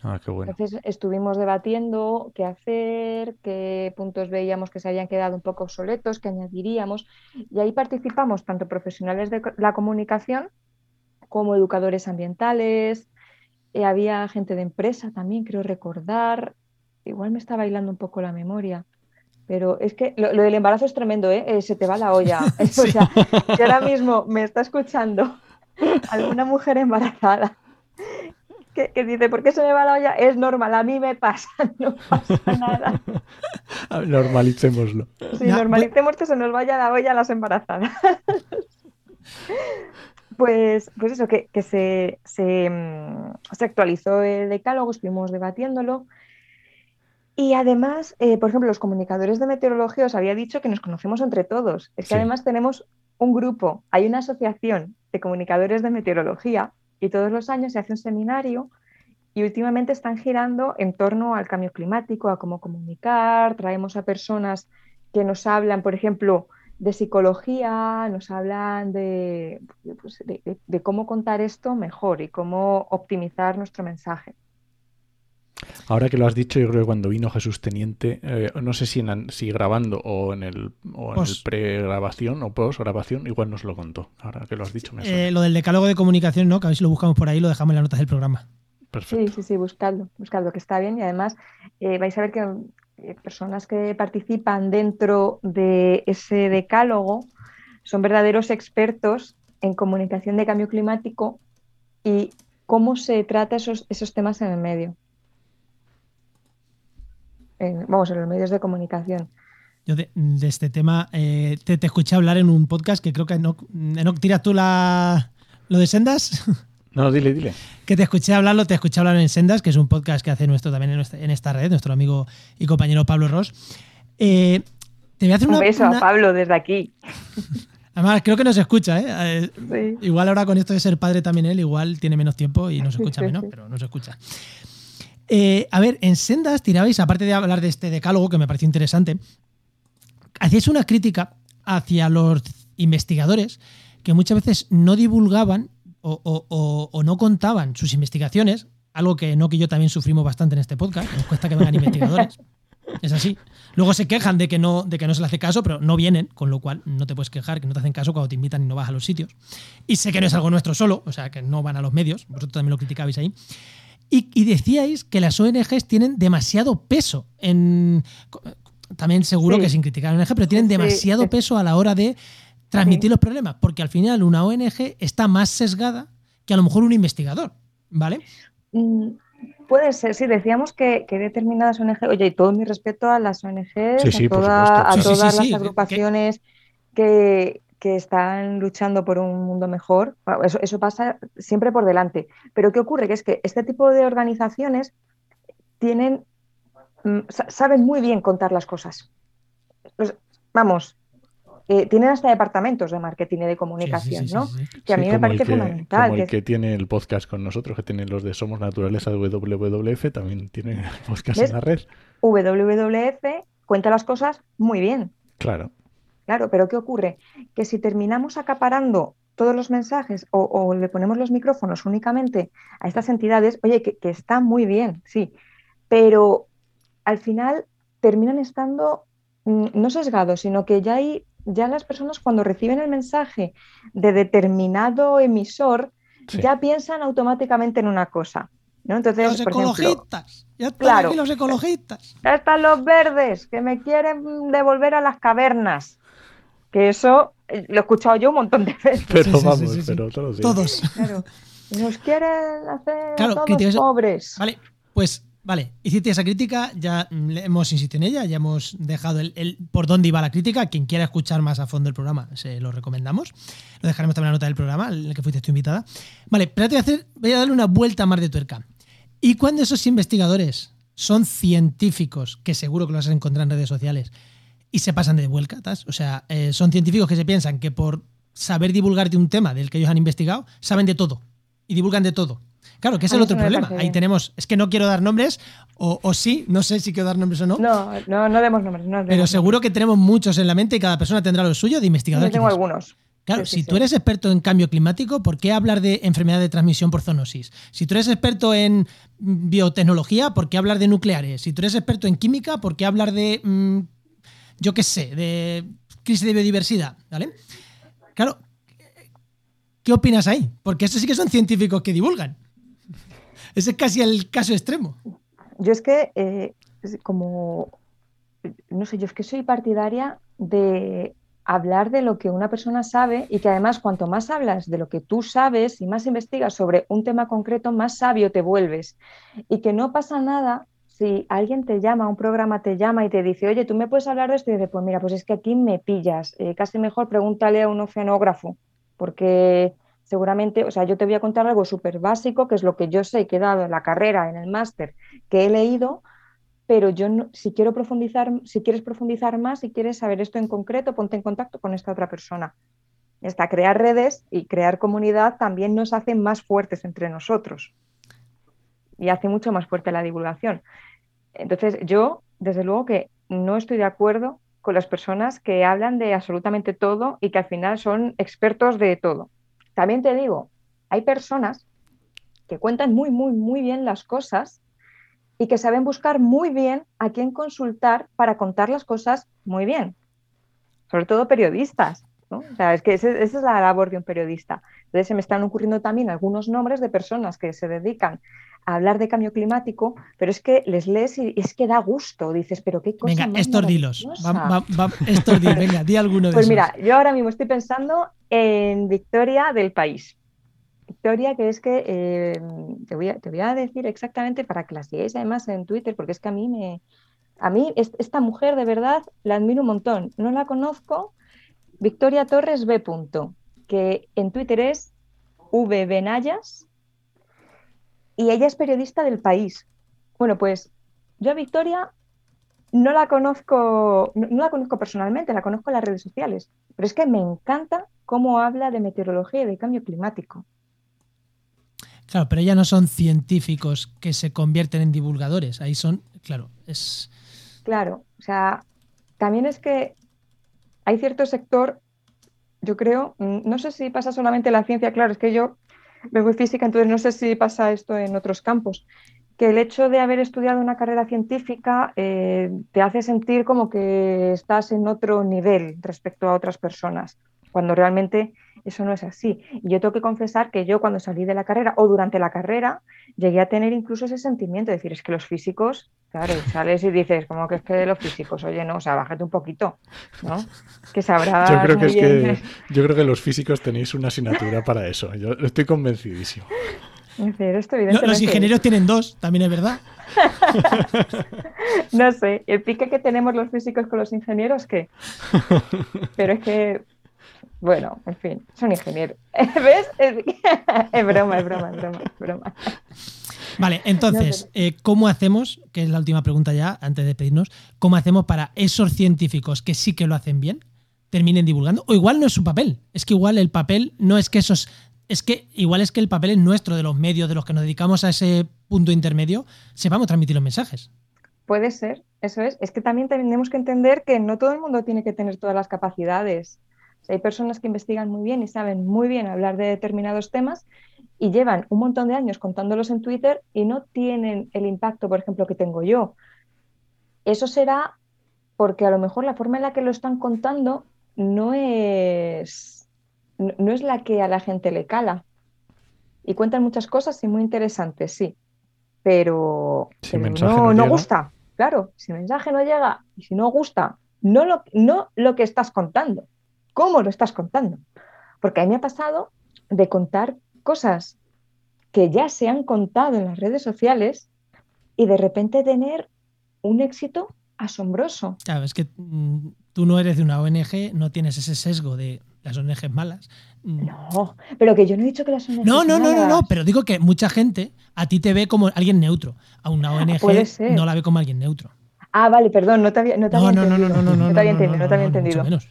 Ah, Entonces estuvimos debatiendo qué hacer, qué puntos veíamos que se habían quedado un poco obsoletos, qué añadiríamos. Y ahí participamos tanto profesionales de la comunicación como educadores ambientales. Eh, había gente de empresa también, creo recordar. Igual me está bailando un poco la memoria. Pero es que lo, del embarazo es tremendo, ¿eh? ¿eh? se te va la olla. O sea, que ahora mismo me está escuchando alguna mujer embarazada que, dice, ¿por qué se me va la olla? Es normal, a mí me pasa, no pasa nada. Normalicémoslo. Sí, normalicemos que se nos vaya la olla a las embarazadas. Pues, pues eso, que, se, mm, se, actualizó el decálogo, estuvimos debatiéndolo. Y además, eh, por ejemplo, los comunicadores de meteorología os había dicho que nos conocemos entre todos. Es que además tenemos un grupo, hay una asociación de comunicadores de meteorología y todos los años se hace un seminario y últimamente están girando en torno al cambio climático, a cómo comunicar, traemos a personas que nos hablan, por ejemplo, de psicología, nos hablan de, pues, cómo contar esto mejor y cómo optimizar nuestro mensaje. Ahora que lo has dicho, yo creo que cuando vino Jesús Teniente, eh, no sé si, si grabando o en el, o en el pre-grabación o post-grabación, igual nos lo contó. Ahora que lo has dicho, me eh, Lo del decálogo de comunicación, ¿no? Que a ver si lo buscamos por ahí lo dejamos en las notas del programa. Perfecto. Sí, sí, sí, buscadlo, buscadlo, que está bien. Y además eh, vais a ver que personas que participan dentro de ese decálogo son verdaderos expertos en comunicación de cambio climático y cómo se trata esos, esos temas en el medio vamos, en los medios de comunicación. Yo de, este tema eh, te, escuché hablar en un podcast que creo que no, no tiras tú la, lo de Sendas. No, dile, dile. Que te escuché hablarlo, te escuché hablar en Sendas, que es un podcast que hace nuestro también en, esta red, nuestro amigo y compañero Pablo Ross. Eh, te voy a hacer un beso a Pablo desde aquí. Además, creo que nos escucha, ¿eh? eh igual ahora con esto de ser padre también él, igual tiene menos tiempo y nos escucha menos, pero nos escucha. Eh, a ver, en Sendas tirabais, aparte de hablar de este decálogo que me pareció interesante, hacíais una crítica hacia los investigadores que muchas veces no divulgaban o, no contaban sus investigaciones, algo que no que yo también sufrimos bastante en este podcast, nos cuesta que vengan investigadores. Es así. Luego se quejan de que, no, de que no se les hace caso, pero no vienen, con lo cual no te puedes quejar que no te hacen caso cuando te invitan y no vas a los sitios. Y sé que no es algo nuestro solo, o sea, que no van a los medios, vosotros también lo criticabais ahí. Y, decíais que las ONGs tienen demasiado peso en. También seguro que sin criticar a ONG, pero tienen demasiado peso a la hora de transmitir los problemas, porque al final una ONG está más sesgada que a lo mejor un investigador, ¿vale? Mm, puede ser, sí, decíamos que, determinadas ONG, oye, y todo mi respeto a las ONGs, a, todas las agrupaciones que, que están luchando por un mundo mejor, eso, eso, pasa siempre por delante. Pero ¿qué ocurre? Que es que este tipo de organizaciones tienen, mm, saben muy bien contar las cosas. vamos, eh, tienen hasta departamentos de marketing y de comunicación, ¿no? Que a mí me parece fundamental. Como el que tiene el podcast con nosotros, que tiene los de Somos Naturaleza de WWF, también tiene podcast en la red. WWF cuenta las cosas muy bien. Claro. Claro, pero ¿qué ocurre? Que si terminamos acaparando todos los mensajes o, le ponemos los micrófonos únicamente a estas entidades, oye, que, que está muy bien, sí, pero al final terminan estando mm, no sesgados, sino que ya hay, ya las personas cuando reciben el mensaje de determinado emisor, ya piensan automáticamente en una cosa. ¿no? Entonces, los ecologistas, ya están claro, aquí los ecologistas. Ya están los verdes que me quieren devolver a las cavernas. Que eso eh, lo he escuchado yo un montón de veces. Pero vamos, pero todos. Todos. Claro. Nos quieren hacer todos pobres. Vale, pues Vale, hiciste esa crítica, ya hemos insistido en ella, ya hemos dejado el, por dónde iba la crítica. Quien quiera escuchar más a fondo el programa, se lo recomendamos. Lo dejaremos también en la nota del programa, en el que fuiste tu invitada. Vale, pero te voy a, hacer, voy a darle una vuelta más de tuerca. ¿Y cuando esos investigadores son científicos, que seguro que los has encontrado en redes sociales, y se pasan de vueltas? O sea, eh, son científicos que se piensan que por saber divulgarte un tema del que ellos han investigado, saben de todo y divulgan de todo. Claro, que es el otro problema. Ahí tenemos, es que no quiero dar nombres, o, sí, no sé si quiero dar nombres o no. No, no, no demos nombres. pero seguro que tenemos muchos en la mente y cada persona tendrá lo suyo de investigador. Yo tengo algunos. Claro, si tú eres experto en cambio climático, ¿por qué hablar de enfermedad de transmisión por zoonosis? Si tú eres experto en biotecnología, ¿por qué hablar de nucleares? Si tú eres experto en química, ¿por qué hablar de, mm, yo qué sé, de crisis de biodiversidad? ¿Vale? Claro, ¿qué opinas ahí? Porque estos sí que son científicos que divulgan. Ese es casi el caso extremo. Yo es que, eh, como, no sé, yo es que soy partidaria de hablar de lo que una persona sabe y que además cuanto más hablas de lo que tú sabes y más investigas sobre un tema concreto, más sabio te vuelves. Y que no pasa nada si alguien te llama, un programa te llama y te dice, oye, tú me puedes hablar de esto y dices, pues mira, pues es que aquí me pillas, eh, casi mejor pregúntale a un oceanógrafo, porque seguramente, o sea, yo te voy a contar algo súper básico, que es lo que yo sé que he dado en la carrera, en el máster, que he leído, pero yo si quiero profundizar, si quieres profundizar más, si quieres saber esto en concreto, ponte en contacto con esta otra persona. Esta, crear redes y crear comunidad también nos hace más fuertes entre nosotros y hace mucho más fuerte la divulgación. Entonces, yo, desde luego que no estoy de acuerdo con las personas que hablan de absolutamente todo y que al final son expertos de todo. También te digo, hay personas que cuentan muy, muy, muy bien las cosas y que saben buscar muy bien a quién consultar para contar las cosas muy bien. Sobre todo periodistas. es que esa, es la labor de un periodista. Entonces se me están ocurriendo también algunos nombres de personas que se dedican a hablar de cambio climático, pero es que les lees y es que da gusto. Dices, pero qué cosa. Venga, estos dilos. estos dilos, venga, di alguno de Pues mira, yo ahora mismo estoy pensando en Victoria del País. Victoria, que es que eh, te, voy a, te, voy a, decir exactamente para que la sigáis además en Twitter, porque es que a mí me. A mí, esta mujer de verdad la admiro un montón. No la conozco. Victoria Torres B. que en Twitter es vbenayas y ella es periodista del país. Bueno, pues yo a Victoria no la conozco, no, la conozco personalmente, la conozco en las redes sociales, pero es que me encanta cómo habla de meteorología y de cambio climático. Claro, pero ya no son científicos que se convierten en divulgadores, ahí son, claro, es... Claro, o sea, también es que hay cierto sector, yo creo, mm, no sé si pasa solamente en la ciencia, claro, es que yo voy física, entonces no sé si pasa esto en otros campos, que el hecho de haber estudiado una carrera científica eh, te hace sentir como que estás en otro nivel respecto a otras personas, cuando realmente eso no es así. Y yo tengo que confesar que yo cuando salí de la carrera o durante la carrera llegué a tener incluso ese sentimiento de decir, es que los físicos, claro, sales y dices, como que es que de los físicos, oye, no, o sea, bájate un poquito, ¿no? Que sabrás. Yo creo que, es que yo creo que los físicos tenéis una asignatura para eso. Yo estoy convencidísimo. los ingenieros tienen dos, también es verdad. no sé, el pique que tenemos los físicos con los ingenieros, ¿qué? Pero es que bueno, en fin, son ingenieros. ¿Ves? Es, broma, es broma, es broma, es broma. Vale, entonces, eh, ¿cómo hacemos, que es la última pregunta ya, antes de pedirnos, cómo hacemos para esos científicos que sí que lo hacen bien, terminen divulgando? O igual no es su papel, es que igual el papel no es que esos, es que igual es que el papel es nuestro, de los medios, de los que nos dedicamos a ese punto intermedio, sepamos transmitir los mensajes. Puede ser, eso es. Es que también tenemos que entender que no todo el mundo tiene que tener todas las capacidades hay personas que investigan muy bien y saben muy bien hablar de determinados temas y llevan un montón de años contándolos en Twitter y no tienen el impacto, por ejemplo, que tengo yo. Eso será porque a lo mejor la forma en la que lo están contando no es, no es la que a la gente le cala. Y cuentan muchas cosas y muy interesantes, sí. Pero, no, no, gusta. Claro, si el mensaje no llega y si no gusta, no lo, no lo que estás contando, cómo lo estás contando. Porque a mí me ha pasado de contar cosas que ya se han contado en las redes sociales y de repente tener un éxito asombroso. Claro, es que mm, tú no eres de una ONG, no tienes ese sesgo de las ONG malas. Mm. No, pero que yo no he dicho que las ONG No, no, no, no, no, pero digo que mucha gente a ti te ve como alguien neutro. A una ONG no la ve como alguien neutro. Ah, vale, perdón, no te había, no te había entendido. No, no, no, no, no, te había entendido, no, te había entendido. Menos,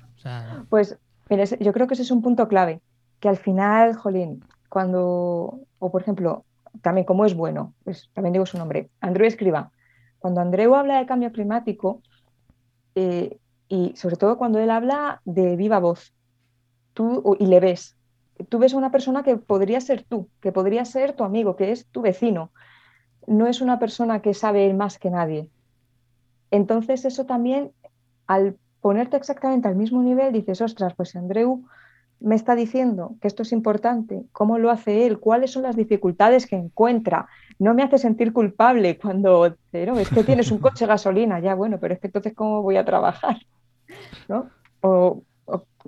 Pues, mira, yo creo que ese es un punto clave, que al final, jolín, cuando, o por ejemplo, también como es bueno, pues también digo su nombre, Andrew Escriba, cuando Andreu habla de cambio climático, eh, y sobre todo cuando él habla de viva voz, tú, y le ves, tú ves a una persona que podría ser tú, que podría ser tu amigo, que es tu vecino, no es una persona que sabe más que nadie. Entonces eso también, al ponerte exactamente al mismo nivel, dices, ostras, pues Andreu me está diciendo que esto es importante, cómo lo hace él, cuáles son las dificultades que encuentra. No me hace sentir culpable cuando, pero es que tienes un coche gasolina, ya bueno, pero es que entonces cómo voy a trabajar, ¿no? O,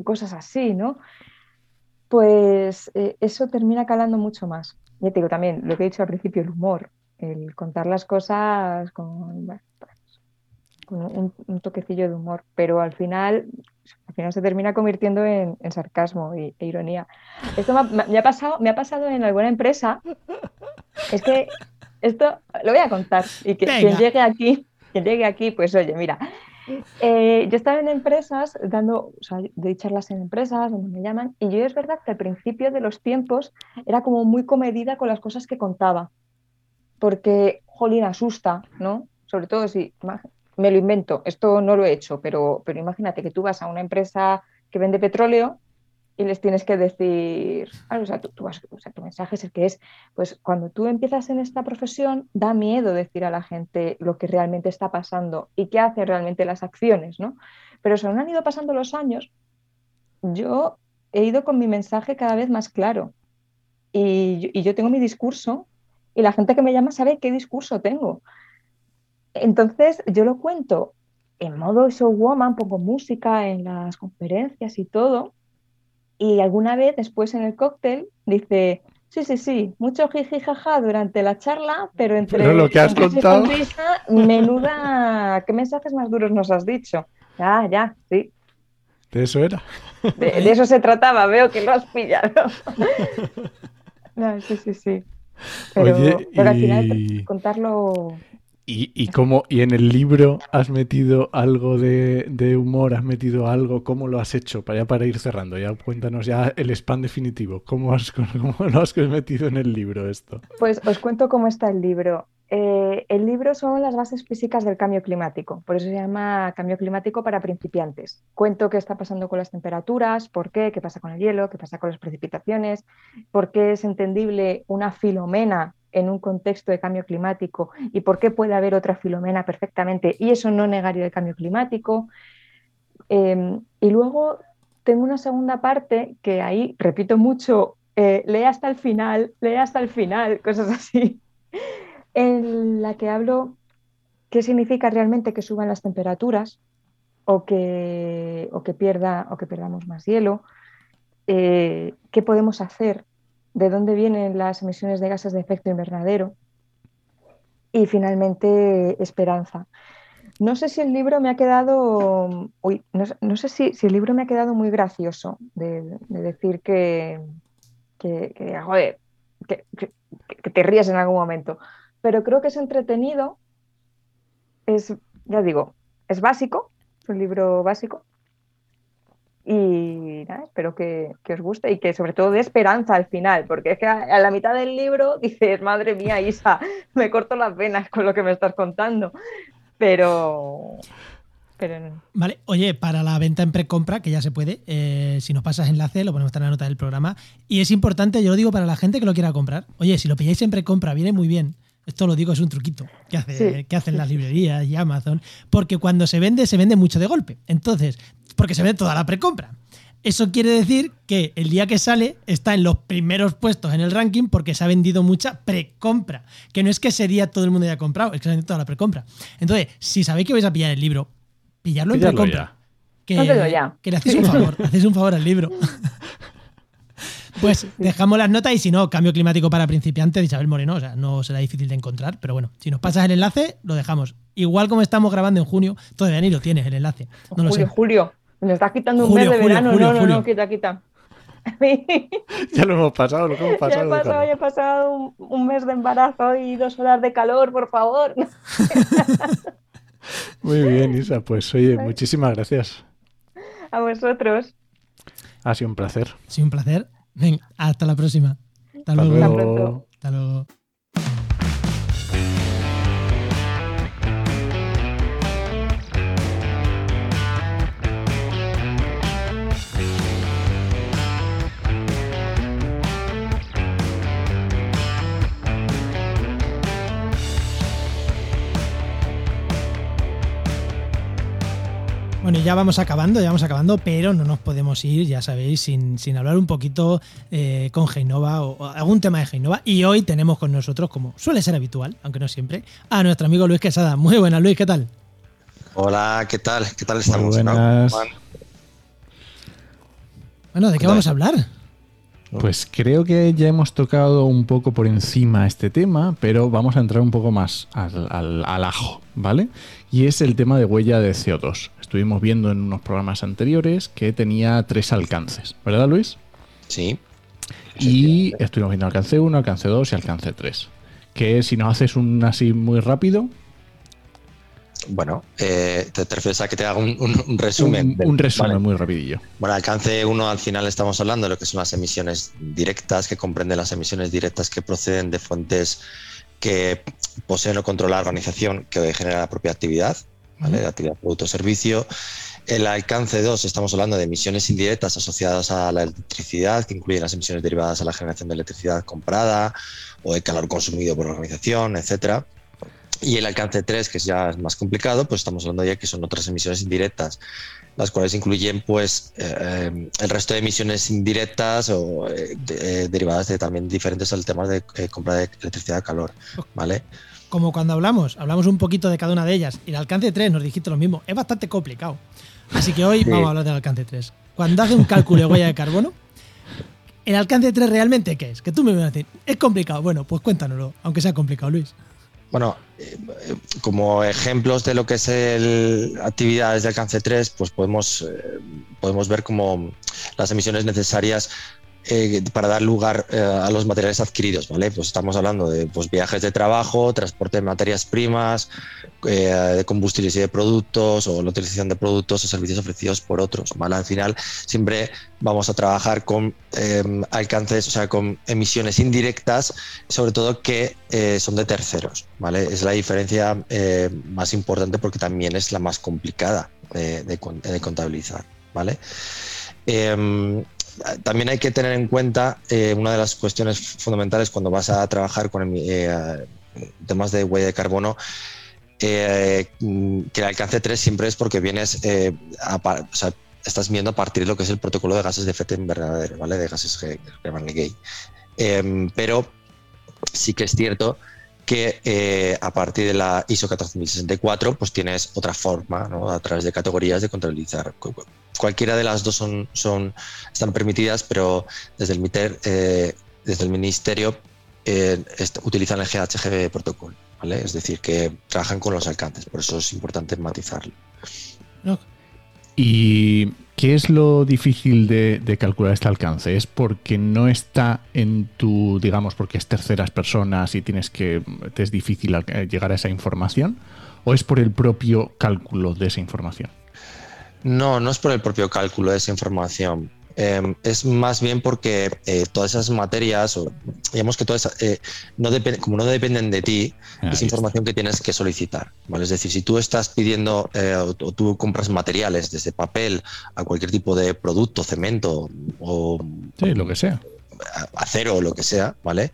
cosas así, ¿no? Pues eh, eso termina calando mucho más. Ya te digo también, lo que he dicho al principio, el humor, el contar las cosas con, un, toquecillo de humor, pero al final, al final se termina convirtiendo en, sarcasmo e, ironía. Esto me ha, pasado, me ha pasado en alguna empresa. Es que esto lo voy a contar y que quien llegue aquí, quien llegue aquí, pues oye, mira, eh, yo estaba en empresas dando, o sea, doy charlas en empresas donde me llaman, y yo es verdad que al principio de los tiempos era como muy comedida con las cosas que contaba, porque, jolín, asusta, ¿no? Sobre todo si me lo invento, esto no lo he hecho, pero, pero imagínate que tú vas a una empresa que vende petróleo y les tienes que decir, o, sea, tú, tu mensaje es el que es, pues cuando tú empiezas en esta profesión, da miedo decir a la gente lo que realmente está pasando y qué hacen realmente las acciones, ¿no? Pero según han ido pasando los años, yo he ido con mi mensaje cada vez más claro y yo tengo mi discurso y la gente que me llama sabe qué discurso tengo. Entonces, yo lo cuento en modo showwoman, pongo música en las conferencias y todo. Y alguna vez después en el cóctel dice, sí, sí, sí, mucho jiji jaja durante la charla, pero entre lo que has contado... menuda, ¿qué mensajes más duros nos has dicho? Ya, ya, sí. De eso era. De, eso se trataba, veo que lo has pillado. no, sí, sí, sí. Pero, Oye, pero al final contarlo y, cómo, y en el libro has metido algo de, humor, has metido algo, ¿cómo lo has hecho? Para, ya para ir cerrando, ya cuéntanos ya el spam definitivo. ¿Cómo, has, cómo lo has metido en el libro esto? Pues os cuento cómo está el libro. Eh, el libro son las bases físicas del cambio climático, por eso se llama Cambio climático para principiantes. Cuento qué está pasando con las temperaturas, por qué, qué pasa con el hielo, qué pasa con las precipitaciones, por qué es entendible una filomena en un contexto de cambio climático y por qué puede haber otra filomena perfectamente y eso no negaría el cambio climático. Em, y luego tengo una segunda parte que ahí repito mucho, eh, lee hasta el final, lee hasta el final, cosas así, en la que hablo qué significa realmente que suban las temperaturas o que, o que, pierda, o que perdamos más hielo, eh, qué podemos hacer de dónde vienen las emisiones de gases de efecto invernadero y finalmente esperanza. No sé si el libro me ha quedado, no, sé si, el libro me ha quedado muy gracioso de, decir que, que, te ríes en algún momento, pero creo que es entretenido, es, ya digo, es básico, es un libro básico, y nada, espero que, os guste y que sobre todo dé esperanza al final, porque es que a, la mitad del libro dices, madre mía, Isa, me corto las venas con lo que me estás contando. Pero, pero Vale, oye, para la venta en precompra, que ya se puede, eh, si nos pasas enlace, lo ponemos en la nota del programa. Y es importante, yo lo digo para la gente que lo quiera comprar. Oye, si lo pilláis en precompra, viene muy bien. Esto lo digo, es un truquito que, hace, Sí. que hacen las librerías y Amazon. Porque cuando se vende, se vende mucho de golpe. Entonces, porque se vende toda la precompra. Eso quiere decir que el día que sale está en los primeros puestos en el ranking porque se ha vendido mucha precompra. Que no es que ese día todo el mundo haya comprado, es que se ha vendido toda la precompra. Entonces, si sabéis que vais a pillar el libro, pillarlo en precompra. Que, que le hacéis un favor, hacéis un favor al libro. Pues dejamos las notas y si no, cambio climático para principiantes de Isabel Moreno, o sea, no será difícil de encontrar, pero bueno, si nos pasas el enlace, lo dejamos. Igual como estamos grabando en junio, todavía ni lo tienes el enlace. No lo Julio, sé. Julio, me estás quitando un Julio, mes de Julio, verano. Julio, no, no, Julio. no, quita, quita. Ya lo hemos pasado, lo que hemos ya pasado. he pasado, ya he pasado un, un mes de embarazo y dos horas de calor, por favor. Muy bien, Isa. Pues oye, muchísimas gracias. A vosotros. Ha sido un placer. Ha sido un placer. Venga, hasta la próxima. Hasta, Hasta luego. Hasta pronto. Hasta luego. Bueno, ya vamos acabando, ya vamos acabando, pero no nos podemos ir, ya sabéis, sin, sin hablar un poquito eh, con Geinova o, o algún tema de Geinova. Y hoy tenemos con nosotros, como suele ser habitual, aunque no siempre, a nuestro amigo Luis Quesada. Muy buenas, Luis, ¿qué tal? Hola, ¿qué tal? ¿Qué tal estamos? buenas. Juan? Bueno, ¿de qué vamos a hablar? Pues creo que ya hemos tocado un poco por encima este tema, pero vamos a entrar un poco más al, al- al ajo, ¿vale? Y es el tema de huella de CO2. Estuvimos viendo en unos programas anteriores que tenía tres alcances, ¿verdad, Luis? Sí. Y estuvimos viendo alcance 1, alcance 2 y alcance 3. Que si nos haces un así muy rápido, Bueno, eh, te, te refieres a que te haga un, un- un resumen. un, resumen Vale. muy rapidillo. Bueno, alcance 1 al final estamos hablando de lo que son las emisiones directas, que comprenden las emisiones directas que proceden de fuentes que poseen o controla la organización que genera la propia actividad, ¿vale? La actividad producto o servicio. El alcance 2 estamos hablando de emisiones indirectas asociadas a la electricidad, que incluyen las emisiones derivadas a la generación de electricidad comprada o el calor consumido por la organización, etcétera. Y el alcance 3, que es ya más complicado, pues estamos hablando ya que son otras emisiones indirectas, las cuales incluyen pues eh, el resto de emisiones indirectas o eh, de- eh, derivadas de también diferentes al tema de eh, compra de electricidad calor, ¿vale? Como cuando hablamos, hablamos un poquito de cada una de ellas. Y el alcance 3 nos dijiste lo mismo. Es bastante complicado. Así que hoy Sí. vamos a hablar del alcance 3. Cuando hace un cálculo de huella de carbono, ¿el alcance 3 realmente qué es? Que tú me vas a decir, es complicado. Bueno, pues cuéntanoslo, aunque sea complicado, Luis. Bueno, eh, eh, como ejemplos de lo que es el actividades de alcance 3, pues podemos, eh, podemos ver como las emisiones necesarias eh, para dar lugar eh, a los materiales adquiridos, ¿vale? Pues estamos hablando de pues, viajes de trabajo, transporte de materias primas, eh, de combustibles y de productos, o la utilización de productos o servicios ofrecidos por otros, ¿vale? Al final siempre vamos a trabajar con alcances, o sea, con emisiones indirectas, sobre todo que son de terceros, ¿vale? Es la diferencia más importante porque también es la más complicada de, de con- de contabilizar, ¿vale? También hay que tener en cuenta eh, una de las cuestiones fundamentales cuando vas a trabajar con eh, temas de huella de carbono, eh, que el alcance 3 siempre es porque vienes a estás viendo a partir de lo que es el protocolo de gases de efecto invernadero, ¿vale? De gases G- German-Gay. Em, pero sí que es cierto que eh, a partir de la ISO 14064 pues tienes otra forma, ¿no? A través de categorías de contabilizar. Cu- cu- Cualquiera de las dos son, están permitidas, pero desde el, MITER, eh, desde el Ministerio eh, utilizan el GHG protocolo, ¿vale? Es decir, que trabajan con los alcances, por eso es importante matizarlo. ¿no? ¿Y qué es lo difícil de, calcular este alcance? ¿Es porque no está en tu, digamos, porque es terceras personas y tienes que, te es difícil eh, llegar a esa información? ¿O es por el propio cálculo de esa información? No, no es por el propio cálculo de esa información. Eh, es más bien porque eh, todas esas materias, o, digamos que todas, eh, no como no dependen de ti, Ahí es está. información que tienes que solicitar. ¿vale? Es decir, si tú estás pidiendo eh, o, o tú compras materiales desde papel a cualquier tipo de producto, cemento o Sí, lo que sea. acero o lo que sea, ¿vale?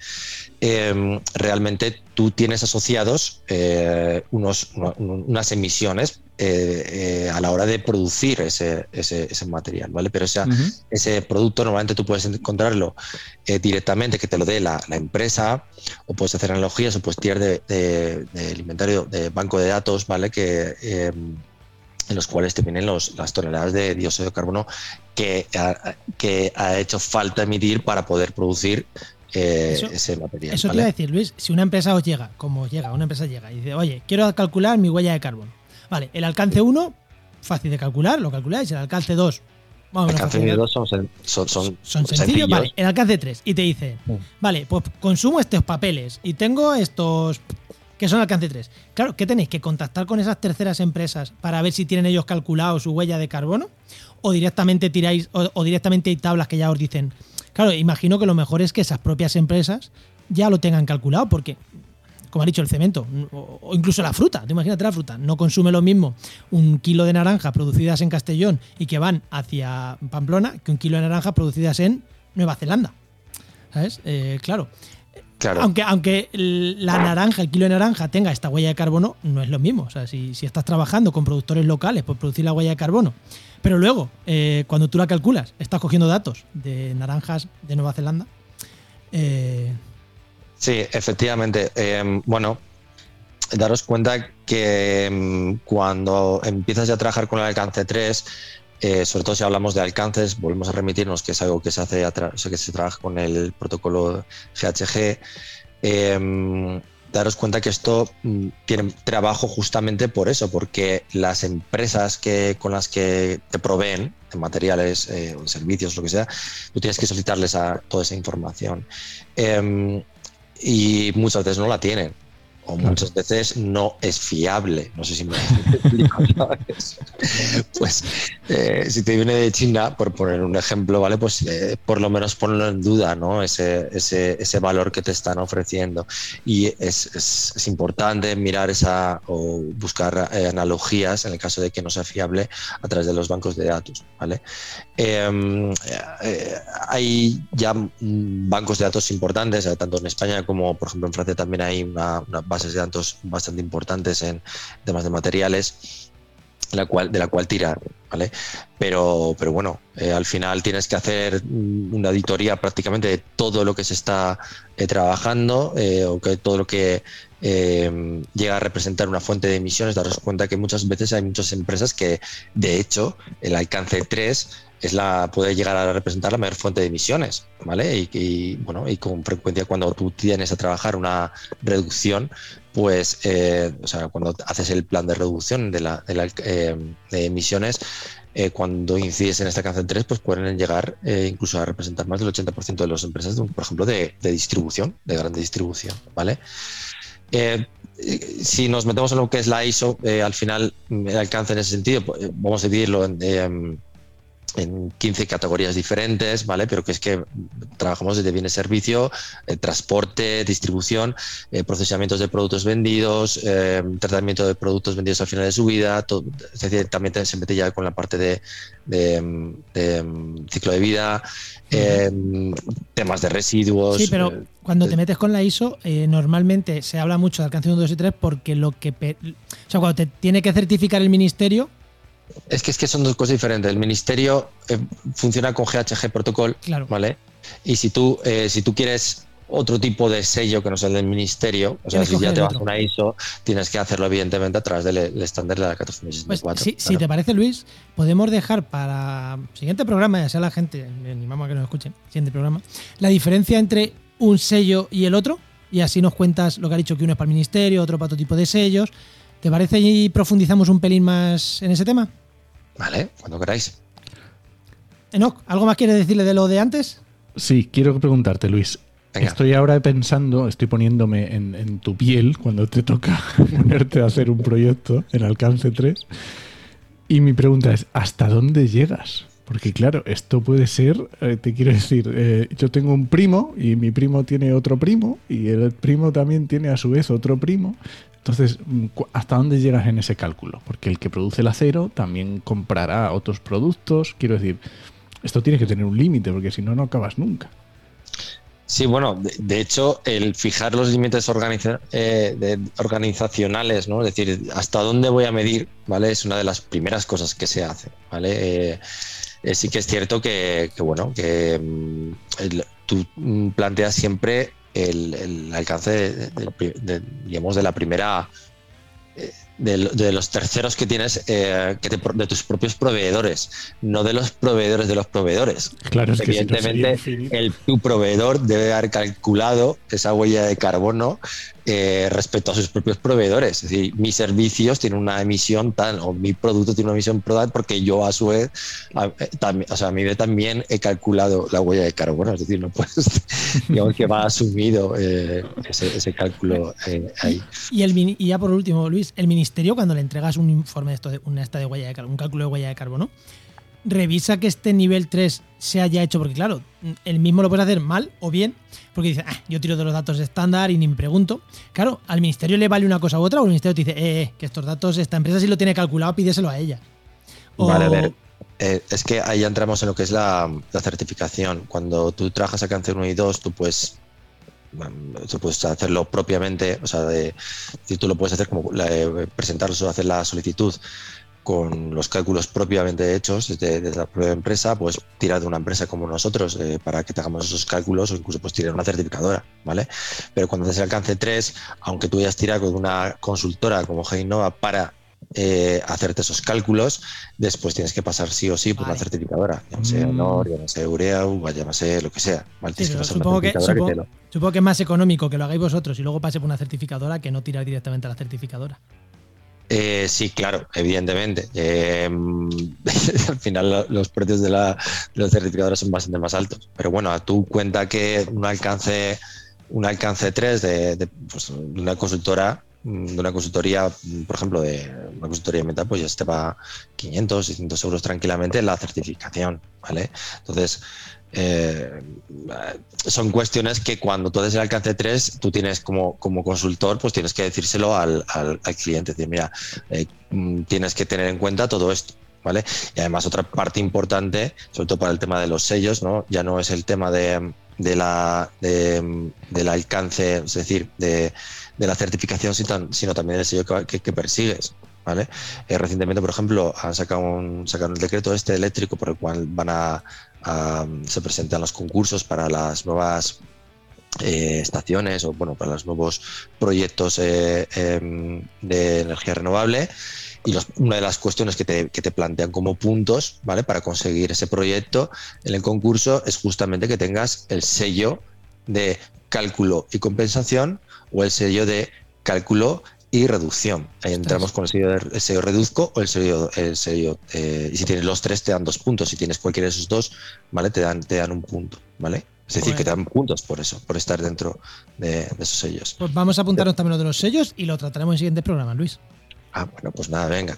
Eh, realmente tú tienes asociados eh, unos, una- unas emisiones eh, eh, a la hora de producir ese, ese- ese material, ¿vale? Pero esa- Ujú. ese producto normalmente tú puedes encontrarlo eh, directamente, que te lo dé la, la empresa, o puedes hacer analogías, o puedes tirar de, de- del inventario de banco de datos, ¿vale? Que, eh, en los cuales te vienen los, las toneladas de dióxido de carbono que ha, que ha hecho falta emitir para poder producir eh, Eso- ese material. Eso te ¿vale? iba a decir, Luis, si una empresa os llega, como llega, una empresa llega y dice, oye, quiero calcular mi huella de carbono. Vale, el alcance 1, fácil de calcular, lo calculáis. El alcance 2, vamos a Alcance de dos son, sen- son, son, son sencillos. sencillos. Vale, el alcance 3. Y te dice, Mm. vale, pues consumo estos papeles y tengo estos que son alcance 3. Claro, ¿qué tenéis? ¿Que contactar con esas terceras empresas para ver si tienen ellos calculado su huella de carbono? ¿O directamente tiráis, o, o directamente hay tablas que ya os dicen? Claro, imagino que lo mejor es que esas propias empresas ya lo tengan calculado, porque, como ha dicho, el cemento, o, o incluso la fruta, te imagínate la fruta, no consume lo mismo un kilo de naranja producidas en Castellón y que van hacia Pamplona que un kilo de naranja producidas en Nueva Zelanda. ¿Sabes? Eh, claro. Claro. Aunque, aunque la naranja, el kilo de naranja tenga esta huella de carbono, no es lo mismo. O sea, si, si estás trabajando con productores locales por producir la huella de carbono, pero luego, eh, cuando tú la calculas, estás cogiendo datos de naranjas de Nueva Zelanda. eh, Sí, efectivamente. Eh, bueno, daros cuenta que mm, cuando empiezas a trabajar con el alcance 3, eh, sobre todo si hablamos de alcances, volvemos a remitirnos que es algo que se hace, o que se trabaja con el protocolo GHG. eh, daros cuenta que esto mm, tiene trabajo justamente por eso, porque las empresas que, con las que te proveen de materiales eh, o de servicios, lo que sea, tú tienes que solicitarles a toda esa información. Em, y muchas veces no la tienen. O Claro. muchas veces no es fiable. No sé si me. Pues eh, si te viene de China, por poner un ejemplo, ¿vale? Pues eh, por lo menos ponlo en duda, ¿no? Ese, ese, ese valor que te están ofreciendo. Y es, es- es importante mirar esa o buscar eh, analogías en el caso de que no sea fiable a través de los bancos de datos, ¿vale? Eh, eh, hay ya bancos de datos importantes, eh, tanto en España como, por ejemplo, en Francia también hay una- unas bases de datos bastante importantes en temas de materiales la cual, de la cual tirar, ¿vale? Pero, pero bueno, eh, al final tienes que hacer mm, una auditoría prácticamente de todo lo que se está eh, trabajando eh, o que todo lo que llega a representar una fuente de emisiones, daros cuenta que muchas veces hay muchas empresas que, de hecho, el alcance 3 es la, puede llegar a representar la mayor fuente de emisiones, ¿vale? Y, y, bueno, y con frecuencia cuando tú tienes a trabajar una reducción, pues, eh, o sea, cuando haces el plan de reducción de, la, de, eh, emisiones, eh, cuando incides en este alcance 3, pues pueden llegar incluso a representar más del 80% de las empresas, por ejemplo, de, distribución, de grande distribución, ¿vale? Si nos metemos en lo que es la ISO, al final el alcance en ese sentido, pues, vamos a dividirlo en, en 15 categorías diferentes, ¿vale? Pero que es que trabajamos desde bienes servicio, eh, transporte, distribución, eh, procesamientos de productos vendidos, eh, tratamiento de productos vendidos al final de su vida, todo, es decir, también se mete ya con la parte de, de, de, de ciclo de vida, eh, temas de residuos. Sí, pero eh, cuando te metes con la ISO, eh, normalmente se habla mucho de alcance 1, 2 y 3 porque lo que... O sea, cuando te tiene que certificar el ministerio, es que, es que son dos cosas diferentes. El ministerio eh, funciona con GHG protocol, claro. ¿vale? Y si tú, eh, si tú quieres otro tipo de sello que no sea el del ministerio, o sea, si ya te vas a una ISO, tienes que hacerlo evidentemente a través del el estándar de la Pues 14064. si, si claro. te parece, Luis, podemos dejar para siguiente programa, ya sea la gente, ni animamos a que nos escuchen, siguiente programa, la diferencia entre un sello y el otro, y así nos cuentas lo que ha dicho que uno es para el ministerio, otro para otro tipo de sellos. ¿Te parece y profundizamos un pelín más en ese tema? Vale, cuando queráis. Enoch, ¿algo más quieres decirle de lo de antes? Sí, quiero preguntarte, Luis. Venga. Estoy ahora pensando, estoy poniéndome en, en tu piel cuando te toca ponerte a hacer un proyecto en alcance 3. Y mi pregunta es, ¿hasta dónde llegas? Porque claro, esto puede ser, eh, te quiero decir, eh, yo tengo un primo y mi primo tiene otro primo y el primo también tiene a su vez otro primo. Entonces, mm, ¿hasta dónde llegas en ese cálculo? Porque el que produce el acero también comprará otros productos. Quiero decir, esto tiene que tener un límite porque si no, no acabas nunca. Sí, bueno, de, hecho, el fijar los límites eh, organizacionales, ¿no? Es decir, hasta dónde voy a medir, ¿vale? Es una de las primeras cosas que se hace, ¿vale? Eh, eh, sí que es cierto que, que, bueno, que mm, tú mm, planteas siempre el, el alcance, de, de- de- de- digamos, de la primera... eh, De, de los terceros que tienes, eh, que te de tus propios proveedores, no de los proveedores de los proveedores. Claro, es que si no sería Evidentemente, infinito. el, tu proveedor debe haber calculado esa huella de carbono eh, respecto a sus propios proveedores. Es decir, mis servicios tienen una emisión tal, o mi producto tiene una emisión tal, porque yo a su vez, a, eh, o sea, a mi vez también he calculado la huella de carbono. Es decir, no puedes, digamos que va asumido eh, ese, cálculo ahí. Y, el, y ya por último, Luis, el ministerio cuando le entregas un informe de esto de una esta de huella de carbono, un cálculo de huella de carbono, revisa que este nivel 3 se haya hecho, porque claro, el mismo lo puedes hacer mal o bien, porque dice, "Ah, yo tiro de los datos estándar y ni me pregunto. Claro, al ministerio le vale una cosa u otra, o el ministerio te dice, eh, eh, que estos datos, esta empresa si lo tiene calculado, pídeselo a ella. O- Vale, a ver. Eh, es que ahí ya entramos en lo que es la, certificación. Cuando tú trabajas a cáncer 1 y 2, tú puedes, mm, tú puedes hacerlo propiamente, o sea, de, tú lo puedes hacer como la- eh, presentarlo hacer la solicitud con los cálculos propiamente hechos desde, desde la propia empresa, pues tirar de una empresa como nosotros eh, para que te hagamos esos cálculos o incluso pues tirar una certificadora, ¿vale? Pero cuando haces el alcance 3, aunque tú hayas tirado con una consultora como Heinova para eh, hacerte esos cálculos, después tienes que pasar sí o sí por Vale. una certificadora, sé Mm. Honor, ya no sé lo que sea, ¿vale? Sí, que supongo que, certificadora que supongo, lo- supongo que es más económico que lo hagáis vosotros y luego pase por una certificadora que no tirar directamente a la certificadora. Eh, sí, claro, evidentemente. Eh, al final lo- los precios de, la, de los certificadores son bastante más altos. Pero bueno, a tú cuenta que un alcance, un alcance 3 de, de, pues, de una consultora, de una consultoría, por ejemplo, de una consultoría de meta, pues ya te va 500, 600 euros tranquilamente la certificación, ¿vale? Entonces, eh, son cuestiones que cuando tú haces el alcance 3, tú tienes como, como consultor, pues tienes que decírselo al, al, cliente, decir, mira, eh, mm, tienes que tener en cuenta todo esto. ¿Vale? Y además otra parte importante, sobre todo para el tema de los sellos, ¿no? Ya no es el tema de, de la, de, del alcance, es decir, de, de la certificación, sino, también el sello que persigues. ¿Vale? Eh, recientemente, por ejemplo, han sacado un, sacaron el decreto este eléctrico por el cual van a, se presentan los concursos para las nuevas eh, estaciones o bueno para los nuevos proyectos eh, eh, de energía renovable. Y una de las cuestiones que te, que te, plantean como puntos vale para conseguir ese proyecto en el concurso es justamente que tengas el sello de cálculo y compensación o el sello de cálculo y reducción. Ahí entramos con el sello, de, el sello reduzco o el sello, el sello eh, y si tienes los tres te dan dos puntos. Si tienes cualquiera de esos dos, ¿vale? Te dan, te dan un punto, ¿vale? Es decir, bueno. que te dan puntos por eso, por estar dentro de, de esos sellos. Pues vamos a apuntarnos también lo de los sellos y lo trataremos en el siguiente programa, Luis. Ah, bueno, pues nada, venga.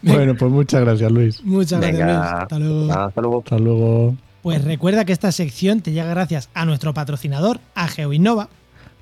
bueno, pues muchas gracias, Luis. Muchas venga. gracias, Luis. Hasta luego. Hasta luego. Hasta luego. Pues recuerda que esta sección te llega gracias a nuestro patrocinador, a GeoInnova.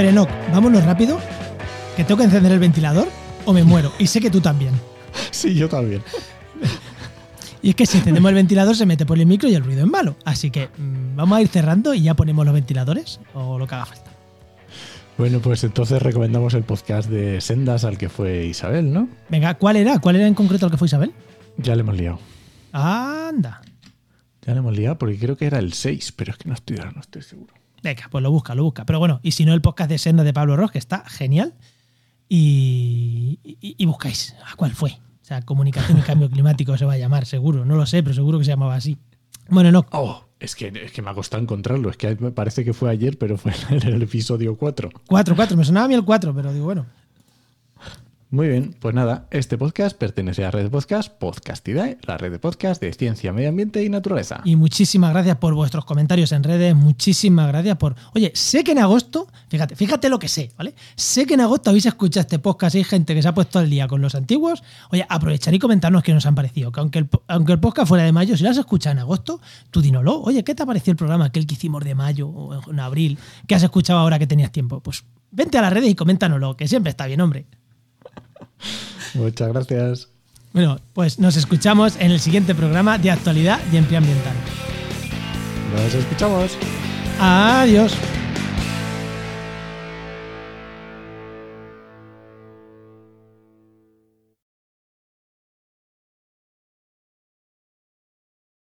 ver, Enoch, vámonos rápido. Que tengo que encender el ventilador o me muero. Y sé que tú también. Sí, yo también. Y es que si encendemos el ventilador se mete por el micro y el ruido es malo. Así que mmm, vamos a ir cerrando y ya ponemos los ventiladores o lo que haga falta. Bueno, pues entonces recomendamos el podcast de Sendas al que fue Isabel, ¿no? Venga, ¿cuál era? ¿Cuál era en concreto el que fue Isabel? Ya le hemos liado. Anda. Ya le hemos liado porque creo que era el 6, pero es que no estoy, no estoy seguro. Venga, pues lo busca, lo busca. Pero bueno, y si no, el podcast de Senda de Pablo Ross, que está genial. y, y- y buscáis a cuál fue. O sea, comunicación y cambio climático se va a llamar, seguro. No lo sé, pero seguro que se llamaba así. Bueno, no. Oh, es que, es que me ha costado encontrarlo. Es que me parece que fue ayer, pero fue en el episodio 4. 4, 4. Me sonaba a mí el 4, pero digo, bueno. Muy bien, pues nada, este podcast pertenece a la red podcast Podcastidae, la red de podcast de ciencia, medio ambiente y naturaleza. Y muchísimas gracias por vuestros comentarios en redes. Muchísimas gracias por. Oye, sé que en agosto, fíjate, fíjate lo que sé, ¿vale? Sé que en agosto habéis escuchado este podcast y hay gente que se ha puesto al día con los antiguos. Oye, aprovechar y comentarnos qué nos han parecido. Que aunque el, aunque el podcast fuera de mayo, si lo has escuchado en agosto, tú dínoslo. Oye, ¿qué te ha parecido el programa aquel que hicimos de mayo o en abril? ¿Qué has escuchado ahora que tenías tiempo? Pues vente a las redes y coméntanoslo, que siempre está bien, hombre. Muchas gracias. Bueno, pues nos escuchamos en el siguiente programa de actualidad y empleo ambiental. Nos escuchamos. Adiós.